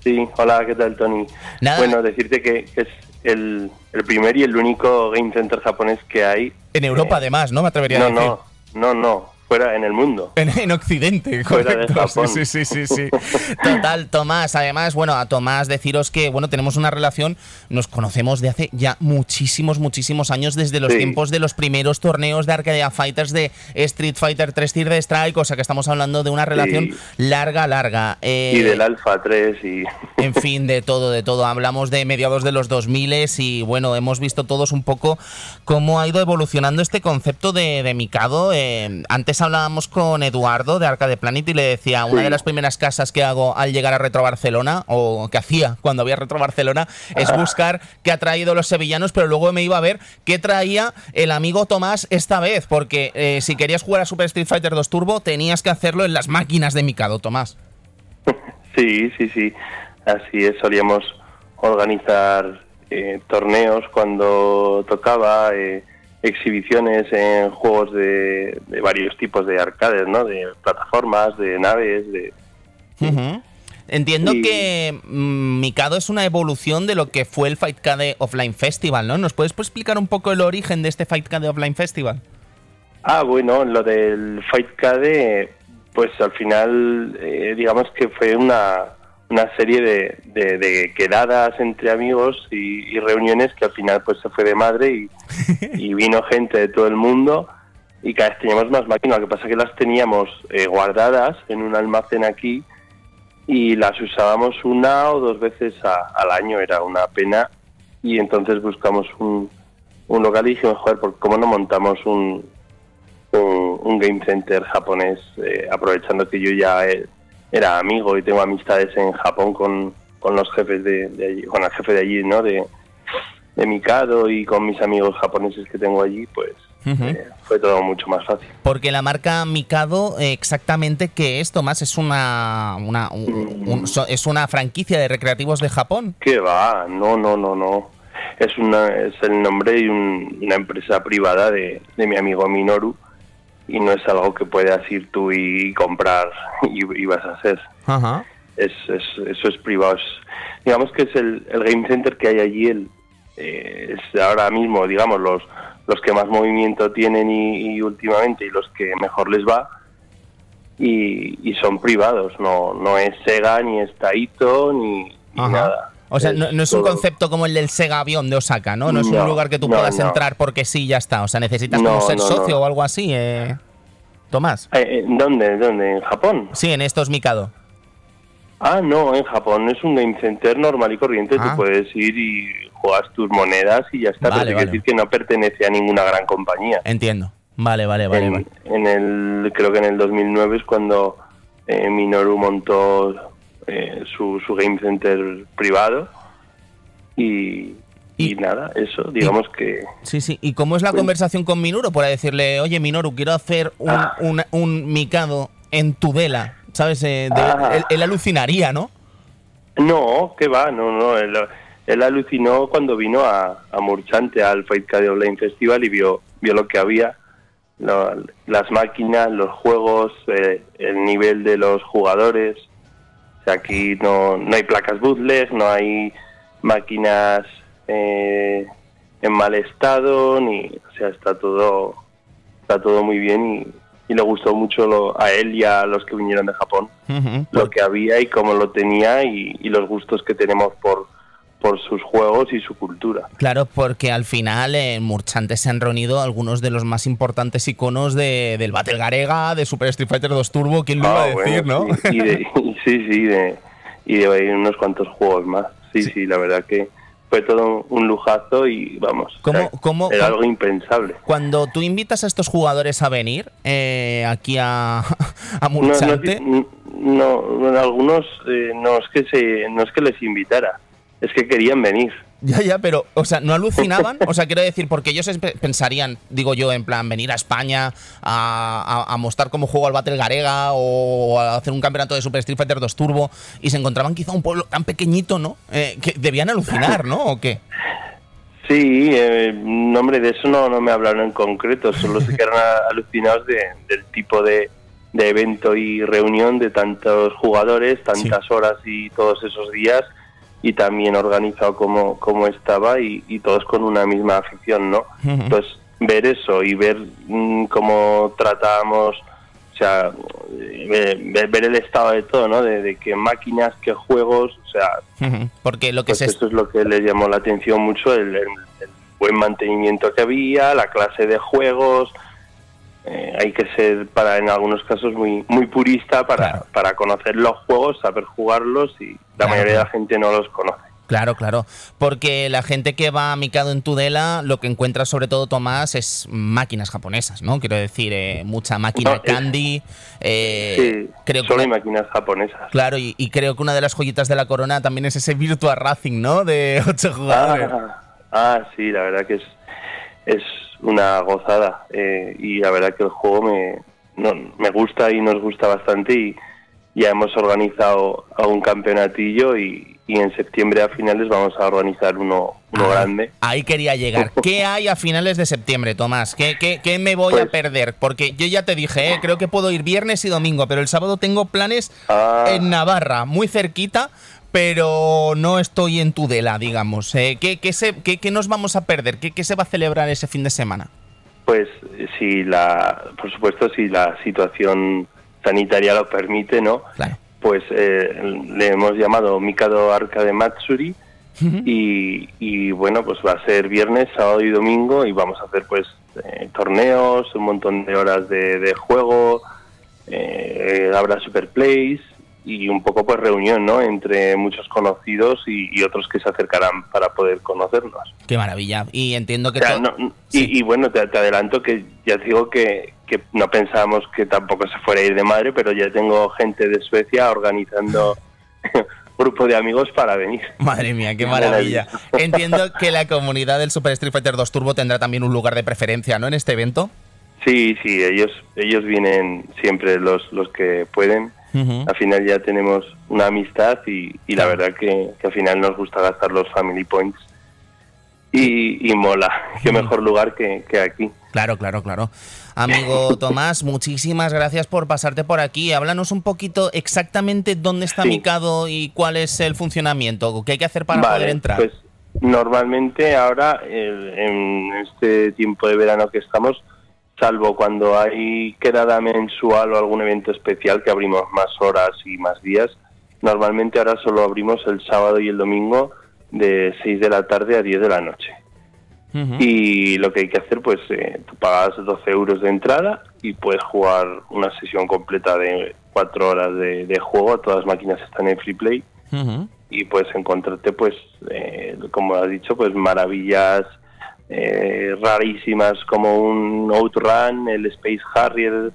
Sí, hola, ¿qué tal, Tony? Nada. Bueno, decirte que, que es el, el primer y el único game center japonés que hay. En Europa, Eh, además, ¿no? Me atrevería No, a decir. no, no, no, fuera en el mundo. En, en Occidente, Fuera de correcto. Japón. Sí, sí, sí, sí, sí. Total, Tomás. Además, bueno, a Tomás deciros que, bueno, tenemos una relación, nos conocemos de hace ya muchísimos, muchísimos años, desde los Sí. tiempos de los primeros torneos de Arcadia Fighters de Street Fighter 3 Tier de Strike, o sea que estamos hablando de una relación larga, larga. Eh, Y del Alpha 3 y... en fin, de todo, de todo. Hablamos de mediados de los 2000 y bueno, hemos visto todos un poco cómo ha ido evolucionando este concepto de, de Mikado. Eh, antes hablábamos con Eduardo de Arcade Planet y le decía, una Sí. de las primeras casas que hago al llegar a Retro Barcelona, o que hacía cuando había Retro Barcelona, es buscar qué ha traído los sevillanos, pero luego me iba a ver qué traía el amigo Tomás esta vez, porque eh, si querías jugar a Super Street Fighter 2 Turbo, tenías que hacerlo en las máquinas de Mikado, Tomás. Sí, sí, sí. Así es, solíamos organizar eh, torneos cuando tocaba, eh, exhibiciones en juegos de, de varios tipos de arcades, ¿no? De plataformas, de naves, de... Entiendo Y- que mm, Mikado es una evolución de lo que fue el Fightcade Offline Festival, ¿no? ¿Nos puedes pues, explicar un poco el origen de este Fightcade Offline Festival? Ah, bueno, lo del Fight Cade, pues al final, eh, digamos que fue una, una serie de, de- de quedadas entre amigos y, y reuniones que al final pues se fue de madre y, y vino gente de todo el mundo y cada vez teníamos más máquinas. Lo que pasa es que las teníamos eh, guardadas en un almacén aquí y las usábamos una o dos veces a- al año, era una pena y entonces buscamos un, un local y dijimos, joder, ¿por ¿cómo no montamos un, un, un game center japonés? eh, aprovechando que yo ya eh, era amigo y tengo amistades en Japón con, con los jefes de, de allí, con el jefe de allí, ¿no? De, de Mikado y con mis amigos japoneses que tengo allí, pues eh, fue todo mucho más fácil. Porque la marca Mikado, exactamente qué es, Tomás, es una, una un- un- so- es una franquicia de recreativos de Japón. ¿Qué va? No, no, no, no. Es, una, es el nombre de un- una empresa privada de, de mi amigo Minoru y no es algo que puedas ir tú y comprar y, y vas a hacer. Ajá. Es, es- eso es privado. Es- digamos que es el, el game center que hay allí. El, eh, es ahora mismo, digamos, los, los que más movimiento tienen y, y últimamente y los que mejor les va. Y, y son privados, no, no es Sega, ni es Taito, ni, nada. O sea, no, no es un concepto como el del Sega Avión de Osaka, ¿no? No es un lugar que tú no, puedas entrar porque sí, ya está. O sea, necesitas como ser socio o algo así, eh, Tomás. Eh, eh, ¿Dónde? ¿Dónde? ¿En Japón? Sí, en estos Mikado. Ah, no, en Japón es un game center normal y corriente. Ah. Tú puedes ir y juegas tus monedas y ya está. Vale, pero vale. decir que no pertenece a ninguna gran compañía. Entiendo. Vale, vale, vale. en, vale. en el, creo que en el 2009 es cuando eh, Minoru montó eh, su, su game center privado y, y Y- nada, eso, digamos que... Sí, sí. ¿Y cómo es la Pues- conversación con Minoru? Para decirle, oye, Minoru, quiero hacer un, Ah. un, un Mikado en Tudela. ¿Sabes? Eh, de- Ah. él, él alucinaría, ¿no? No, que va, no, no. Él, él alucinó cuando vino a, a Murchante, al Fight Online Festival y vio, vio lo que había, las máquinas, los juegos, eh, el nivel de los jugadores. Aquí no, no hay placas bootleg, no hay máquinas eh, en mal estado, ni, o sea, está todo, está todo muy bien y, y le gustó mucho lo- a él y a los que vinieron de Japón. Lo que había y cómo lo tenía y, y los gustos que tenemos por, por sus juegos y su cultura. Claro, porque al final en Murchante se han reunido algunos de los más importantes iconos de, del Battle Garega, de Super Street Fighter 2 Turbo, ¿quién lo iba a Ah, decir, bueno, no? Sí, y de- sí, sí, de, y de unos cuantos juegos más. Sí, sí, la verdad que fue todo un lujazo y vamos, o ¿Cómo- sea, cómo- era algo impensable. Cuando tú invitas a estos jugadores a venir eh, aquí a, a No, no, Murchante, no, no, algunos eh, no es que se, no es que les invitara, es que querían venir. ya, ya, pero, o sea, ¿no alucinaban? O sea, quiero decir, porque ellos pensarían, digo yo, en plan, venir a España a, a- a mostrar cómo juego al Battle Garega o a hacer un campeonato de Super Street Fighter 2 Turbo y se encontraban quizá un pueblo tan pequeñito, ¿no? Eh, que debían alucinar, ¿no? ¿O qué? Sí, eh, no, hombre, de eso no, no me hablaron en concreto, solo se quedaron alucinados de, del tipo de, de evento y reunión de tantos jugadores, tantas horas y todos esos días, y también organizado como, como estaba y, y todos con una misma afición, ¿no? Pues ver eso y ver mm, cómo tratábamos, o sea, eh, ver, ver el estado de todo, ¿no? De, de qué máquinas, qué juegos, o sea, Porque lo que pues se... eso es lo que les llamó la atención mucho, el, el- el buen mantenimiento que había, la clase de juegos. Eh, hay que ser, para en algunos casos, muy muy purista para, Claro. para conocer los juegos, saber jugarlos y la Claro, mayoría de la gente no los conoce. Claro, claro. Porque la gente que va a Mikado en Tudela, lo que encuentra sobre todo Tomás es máquinas japonesas, ¿no? Quiero decir, eh, mucha máquina No, es- Candy. eh, sí, creo que solo hay máquinas japonesas. Claro, y, y creo que una de las joyitas de la corona también es ese Virtua Racing, ¿no? De ocho jugadores. Ah, ah, sí, la verdad que es, es una gozada. eh, y la verdad que el juego me, no, me gusta y nos gusta bastante. Y ya hemos organizado a un campeonatillo y, y en septiembre a finales vamos a organizar uno, uno Ah, grande. Ahí quería llegar. ¿Qué hay a finales de septiembre, Tomás? ¿Qué, qué- qué me voy a Pues- perder? Porque yo ya te dije, eh, creo que puedo ir viernes y domingo, pero el sábado tengo planes Ah. en Navarra, muy cerquita, pero no estoy en Tudela, digamos. Eh, ¿qué, qué se- qué- qué nos vamos a perder? ¿Qué, qué se va a celebrar ese fin de semana? Pues si la, por supuesto, si la situación sanitaria lo permite, ¿no? Claro. pues eh, le hemos llamado Mikado Arcade Matsuri y, y, bueno, pues va a ser viernes, sábado y domingo y vamos a hacer pues eh, torneos, un montón de horas de, de juego, eh, habrá super plays y un poco pues reunión, ¿no? Entre muchos conocidos y, otros que se acercarán para poder conocernos. Qué maravilla. Y entiendo que... y, bueno, te, adelanto que ya digo que, que no pensábamos que tampoco se fuera a ir de madre, pero ya tengo gente de Suecia organizando grupo de amigos para venir. Madre mía, qué maravilla. Entiendo que la comunidad del Super Street Fighter 2 Turbo tendrá también un lugar de preferencia, ¿no? En este evento. Sí, sí, ellos ellos vienen siempre los, los que pueden. Al final ya tenemos una amistad y, la verdad que, al final nos gusta gastar los family points y, mola. Qué mejor lugar que, aquí. Claro, claro, claro. Amigo Tomás, muchísimas gracias por pasarte por aquí. Háblanos un poquito exactamente dónde está Mikado y cuál es el funcionamiento, qué hay que hacer para poder entrar. Pues normalmente ahora, en este tiempo de verano que estamos, salvo cuando hay quedada mensual o algún evento especial que abrimos más horas y más días. Normalmente ahora solo abrimos el sábado y el domingo de 6 de la tarde a 10 de la noche. Y lo que hay que hacer, pues eh, tú pagas 12 euros de entrada y puedes jugar una sesión completa de 4 horas de, juego. Todas las máquinas están en free play. Y puedes encontrarte, pues, eh, como has dicho, pues maravillas eh, rarísimas como un Outrun, el Space Harrier,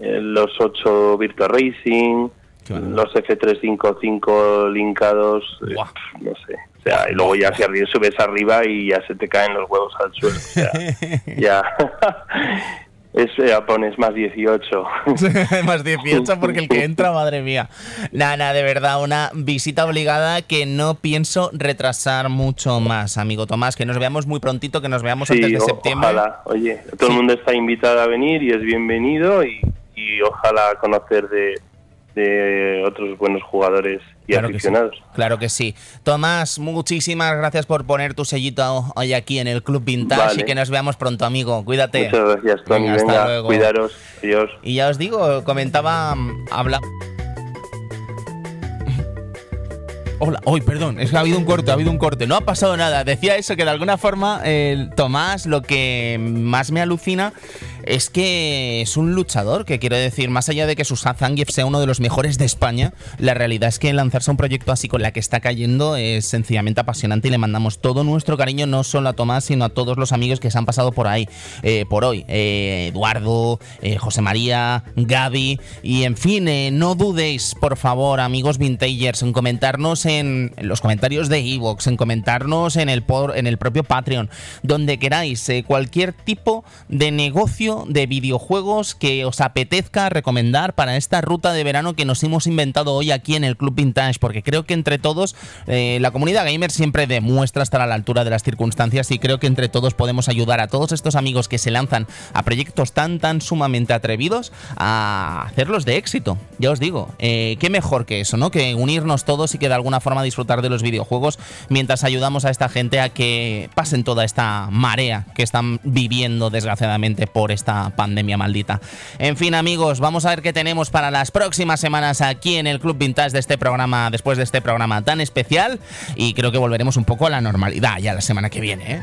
eh, los 8 Virtua Racing, los F355 linkados, eh, no sé. O sea, y luego ya si subes arriba y ya se te caen los huevos al suelo. O sea, ya. Es, eh, pones más 18. más 18 porque el que entra, madre mía. Nada, de verdad, una visita obligada que no pienso retrasar mucho más, amigo Tomás. Que nos veamos muy prontito, que nos veamos antes de septiembre. Ojalá, oye, todo el mundo está invitado a venir y es bienvenido y ojalá conocer de, de otros buenos jugadores y aficionados. claro que sí. Tomás, muchísimas gracias por poner tu sellito hoy aquí en el Club Vintage y que nos veamos pronto, amigo. Cuídate. Muchas gracias, Tony. hasta luego. Cuidaros. Adiós. Y ya os digo, comentaba, habla. Hola, hoy, perdón, es que ha habido un corte, ha habido un corte. No ha pasado nada. Decía eso que de alguna forma, el Tomás, lo que más me alucina es que es un luchador, que quiero decir, más allá de que Susan Zangief sea uno de los mejores de España, la realidad es que lanzarse un proyecto así con la que está cayendo es sencillamente apasionante y le mandamos todo nuestro cariño no solo a Tomás, sino a todos los amigos que se han pasado por ahí, eh, por hoy. Eh, Eduardo, eh, José María, Gaby y en fin, no dudéis, por favor, amigos vintagers, en comentarnos en los comentarios de Evox, en comentarnos en el, por, en el propio Patreon, donde queráis, cualquier tipo de negocio de videojuegos que os apetezca recomendar para esta ruta de verano que nos hemos inventado hoy aquí en el Club Vintage, porque creo que entre todos eh, la comunidad gamer siempre demuestra estar a la altura de las circunstancias y creo que entre todos podemos ayudar a todos estos amigos que se lanzan a proyectos tan tan sumamente atrevidos a hacerlos de éxito. Ya os digo, eh, qué mejor que eso, ¿no? Que unirnos todos y que de alguna forma disfrutar de los videojuegos mientras ayudamos a esta gente a que pasen toda esta marea que están viviendo desgraciadamente por esta pandemia maldita. En fin, amigos, vamos a ver qué tenemos para las próximas semanas aquí en el Club Vintage de este programa, después de este programa tan especial. Y creo que volveremos un poco a la normalidad ya la semana que viene, ¿eh?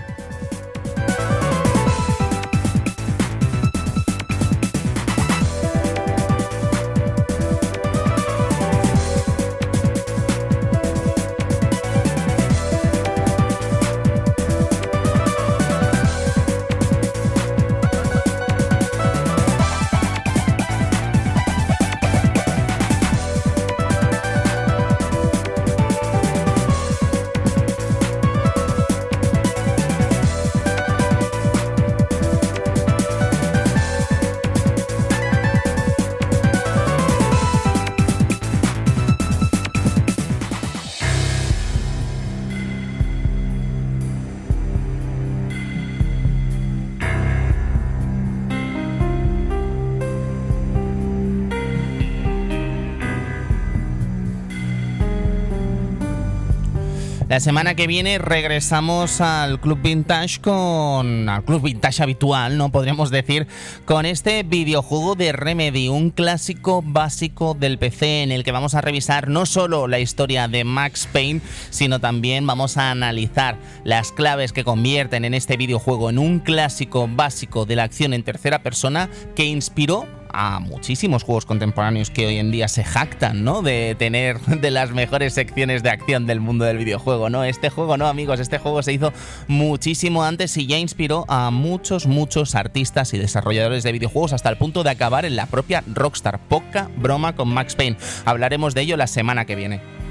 La semana que viene regresamos al Club Vintage con. al Club Vintage habitual, ¿no? Podríamos decir, con este videojuego de Remedy, un clásico básico del PC en el que vamos a revisar no solo la historia de Max Payne, sino también vamos a analizar las claves que convierten en este videojuego en un clásico básico de la acción en tercera persona que inspiró a muchísimos juegos contemporáneos que hoy en día se jactan, ¿no? De tener de las mejores secciones de acción del mundo del videojuego, ¿no? Este juego no, amigos, este juego se hizo muchísimo antes y ya inspiró a muchos, muchos artistas y desarrolladores de videojuegos hasta el punto de acabar en la propia Rockstar. Poca broma con Max Payne. Hablaremos de ello la semana que viene.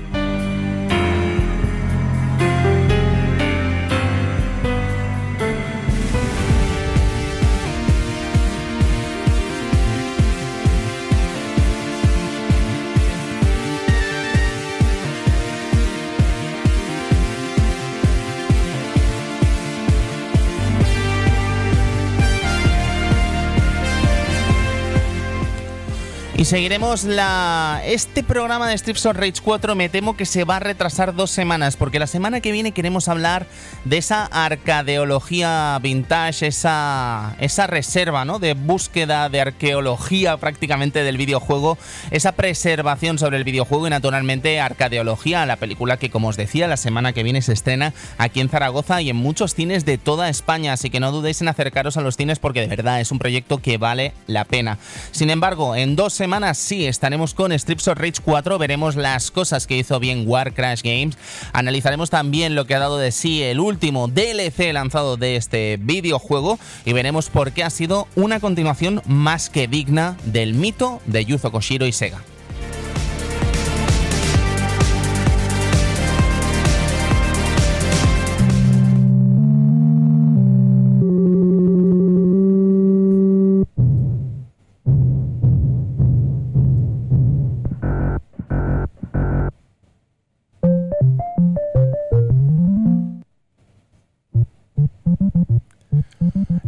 Seguiremos la. Este programa de Strips of Rage 4 me temo que se va a retrasar dos semanas, porque la semana que viene queremos hablar de esa arcadeología vintage, esa, esa reserva ¿no? de búsqueda de arqueología prácticamente del videojuego, esa preservación sobre el videojuego y naturalmente arcadeología, la película que como os decía la semana que viene se estrena aquí en Zaragoza y en muchos cines de toda España, así que no dudéis en acercaros a los cines porque de verdad es un proyecto que vale la pena. Sin embargo, en dos semanas semanas sí estaremos con Strips of Rage 4, veremos las cosas que hizo bien War Crash Games, analizaremos también lo que ha dado de sí el último DLC lanzado de este videojuego y veremos por qué ha sido una continuación más que digna del mito de Yuzo Koshiro y Sega.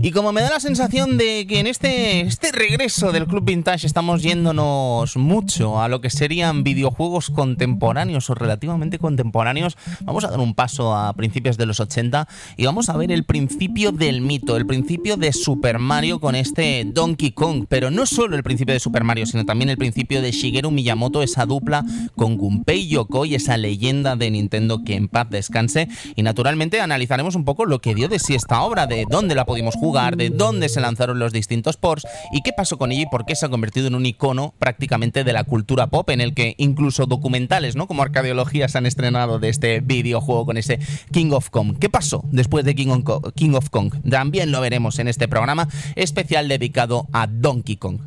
Y como me da la sensación de que en este, este regreso del Club Vintage estamos yéndonos mucho a lo que serían videojuegos contemporáneos o relativamente contemporáneos, vamos a dar un paso a principios de los 80 y vamos a ver el principio del mito, el principio de Super Mario con este Donkey Kong, pero no solo el principio de Super Mario, sino también el principio de Shigeru Miyamoto, esa dupla con Gunpei Yokoi, esa leyenda de Nintendo que en paz descanse. Y naturalmente analizaremos un poco lo que dio de sí esta obra, de dónde la pudimos jugar de dónde se lanzaron los distintos ports y qué pasó con ella y por qué se ha convertido en un icono prácticamente de la cultura pop, en el que incluso documentales, ¿no? Como arcadeología se han estrenado de este videojuego con ese King of Kong. ¿Qué pasó después de King, King of Kong? También lo veremos en este programa especial dedicado a Donkey Kong.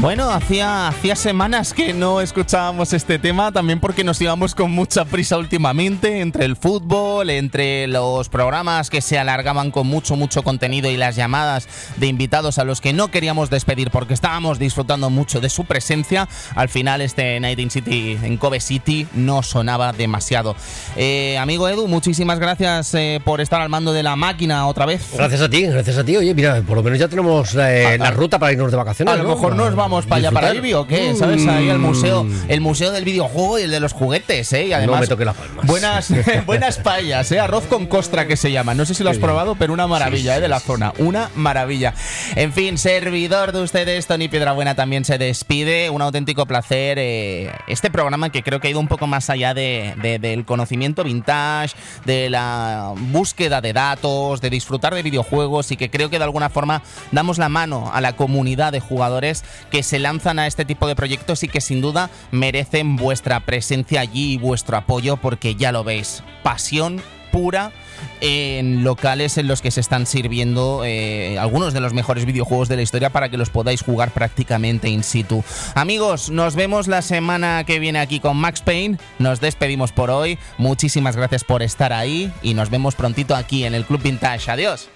Bueno, hacía, hacía semanas que no escuchábamos este tema, también porque nos íbamos con mucha prisa últimamente, entre el fútbol, entre los programas que se alargaban con mucho, mucho contenido y las llamadas de invitados a los que no queríamos despedir porque estábamos disfrutando mucho de su presencia. Al final este Night in City, en Kobe City, no sonaba demasiado. Eh, amigo Edu, muchísimas gracias eh, por estar al mando de la máquina otra vez. Gracias a ti, gracias a ti. Oye, mira, por lo menos ya tenemos eh, la ruta para irnos de vacaciones. A lo mejor nos vamos para allá para Ibi o qué, ¿sabes? Ahí el museo, Mm. el museo del videojuego y el de los juguetes, ¿eh? Y además, no me toque las palmas. buenas, buenas paellas, ¿eh? Arroz con costra que se llama. No sé si lo has probado, pero una maravilla, ¿eh? De la zona. Una maravilla. En fin, servidor de ustedes, Tony Piedrabuena también se despide. Un auténtico placer. eh, este programa que creo que ha ido un poco más allá de, de- del conocimiento vintage, de la búsqueda de datos, de disfrutar de videojuegos y que creo que de alguna forma damos la mano a la comunidad de jugadores se lanzan a este tipo de proyectos y que sin duda merecen vuestra presencia allí y vuestro apoyo porque ya lo veis, pasión pura en locales en los que se están sirviendo eh, algunos de los mejores videojuegos de la historia para que los podáis jugar prácticamente in situ. Amigos, nos vemos la semana que viene aquí con Max Payne. Nos despedimos por hoy. Muchísimas gracias por estar ahí y nos vemos prontito aquí en el Club Vintage. Adiós.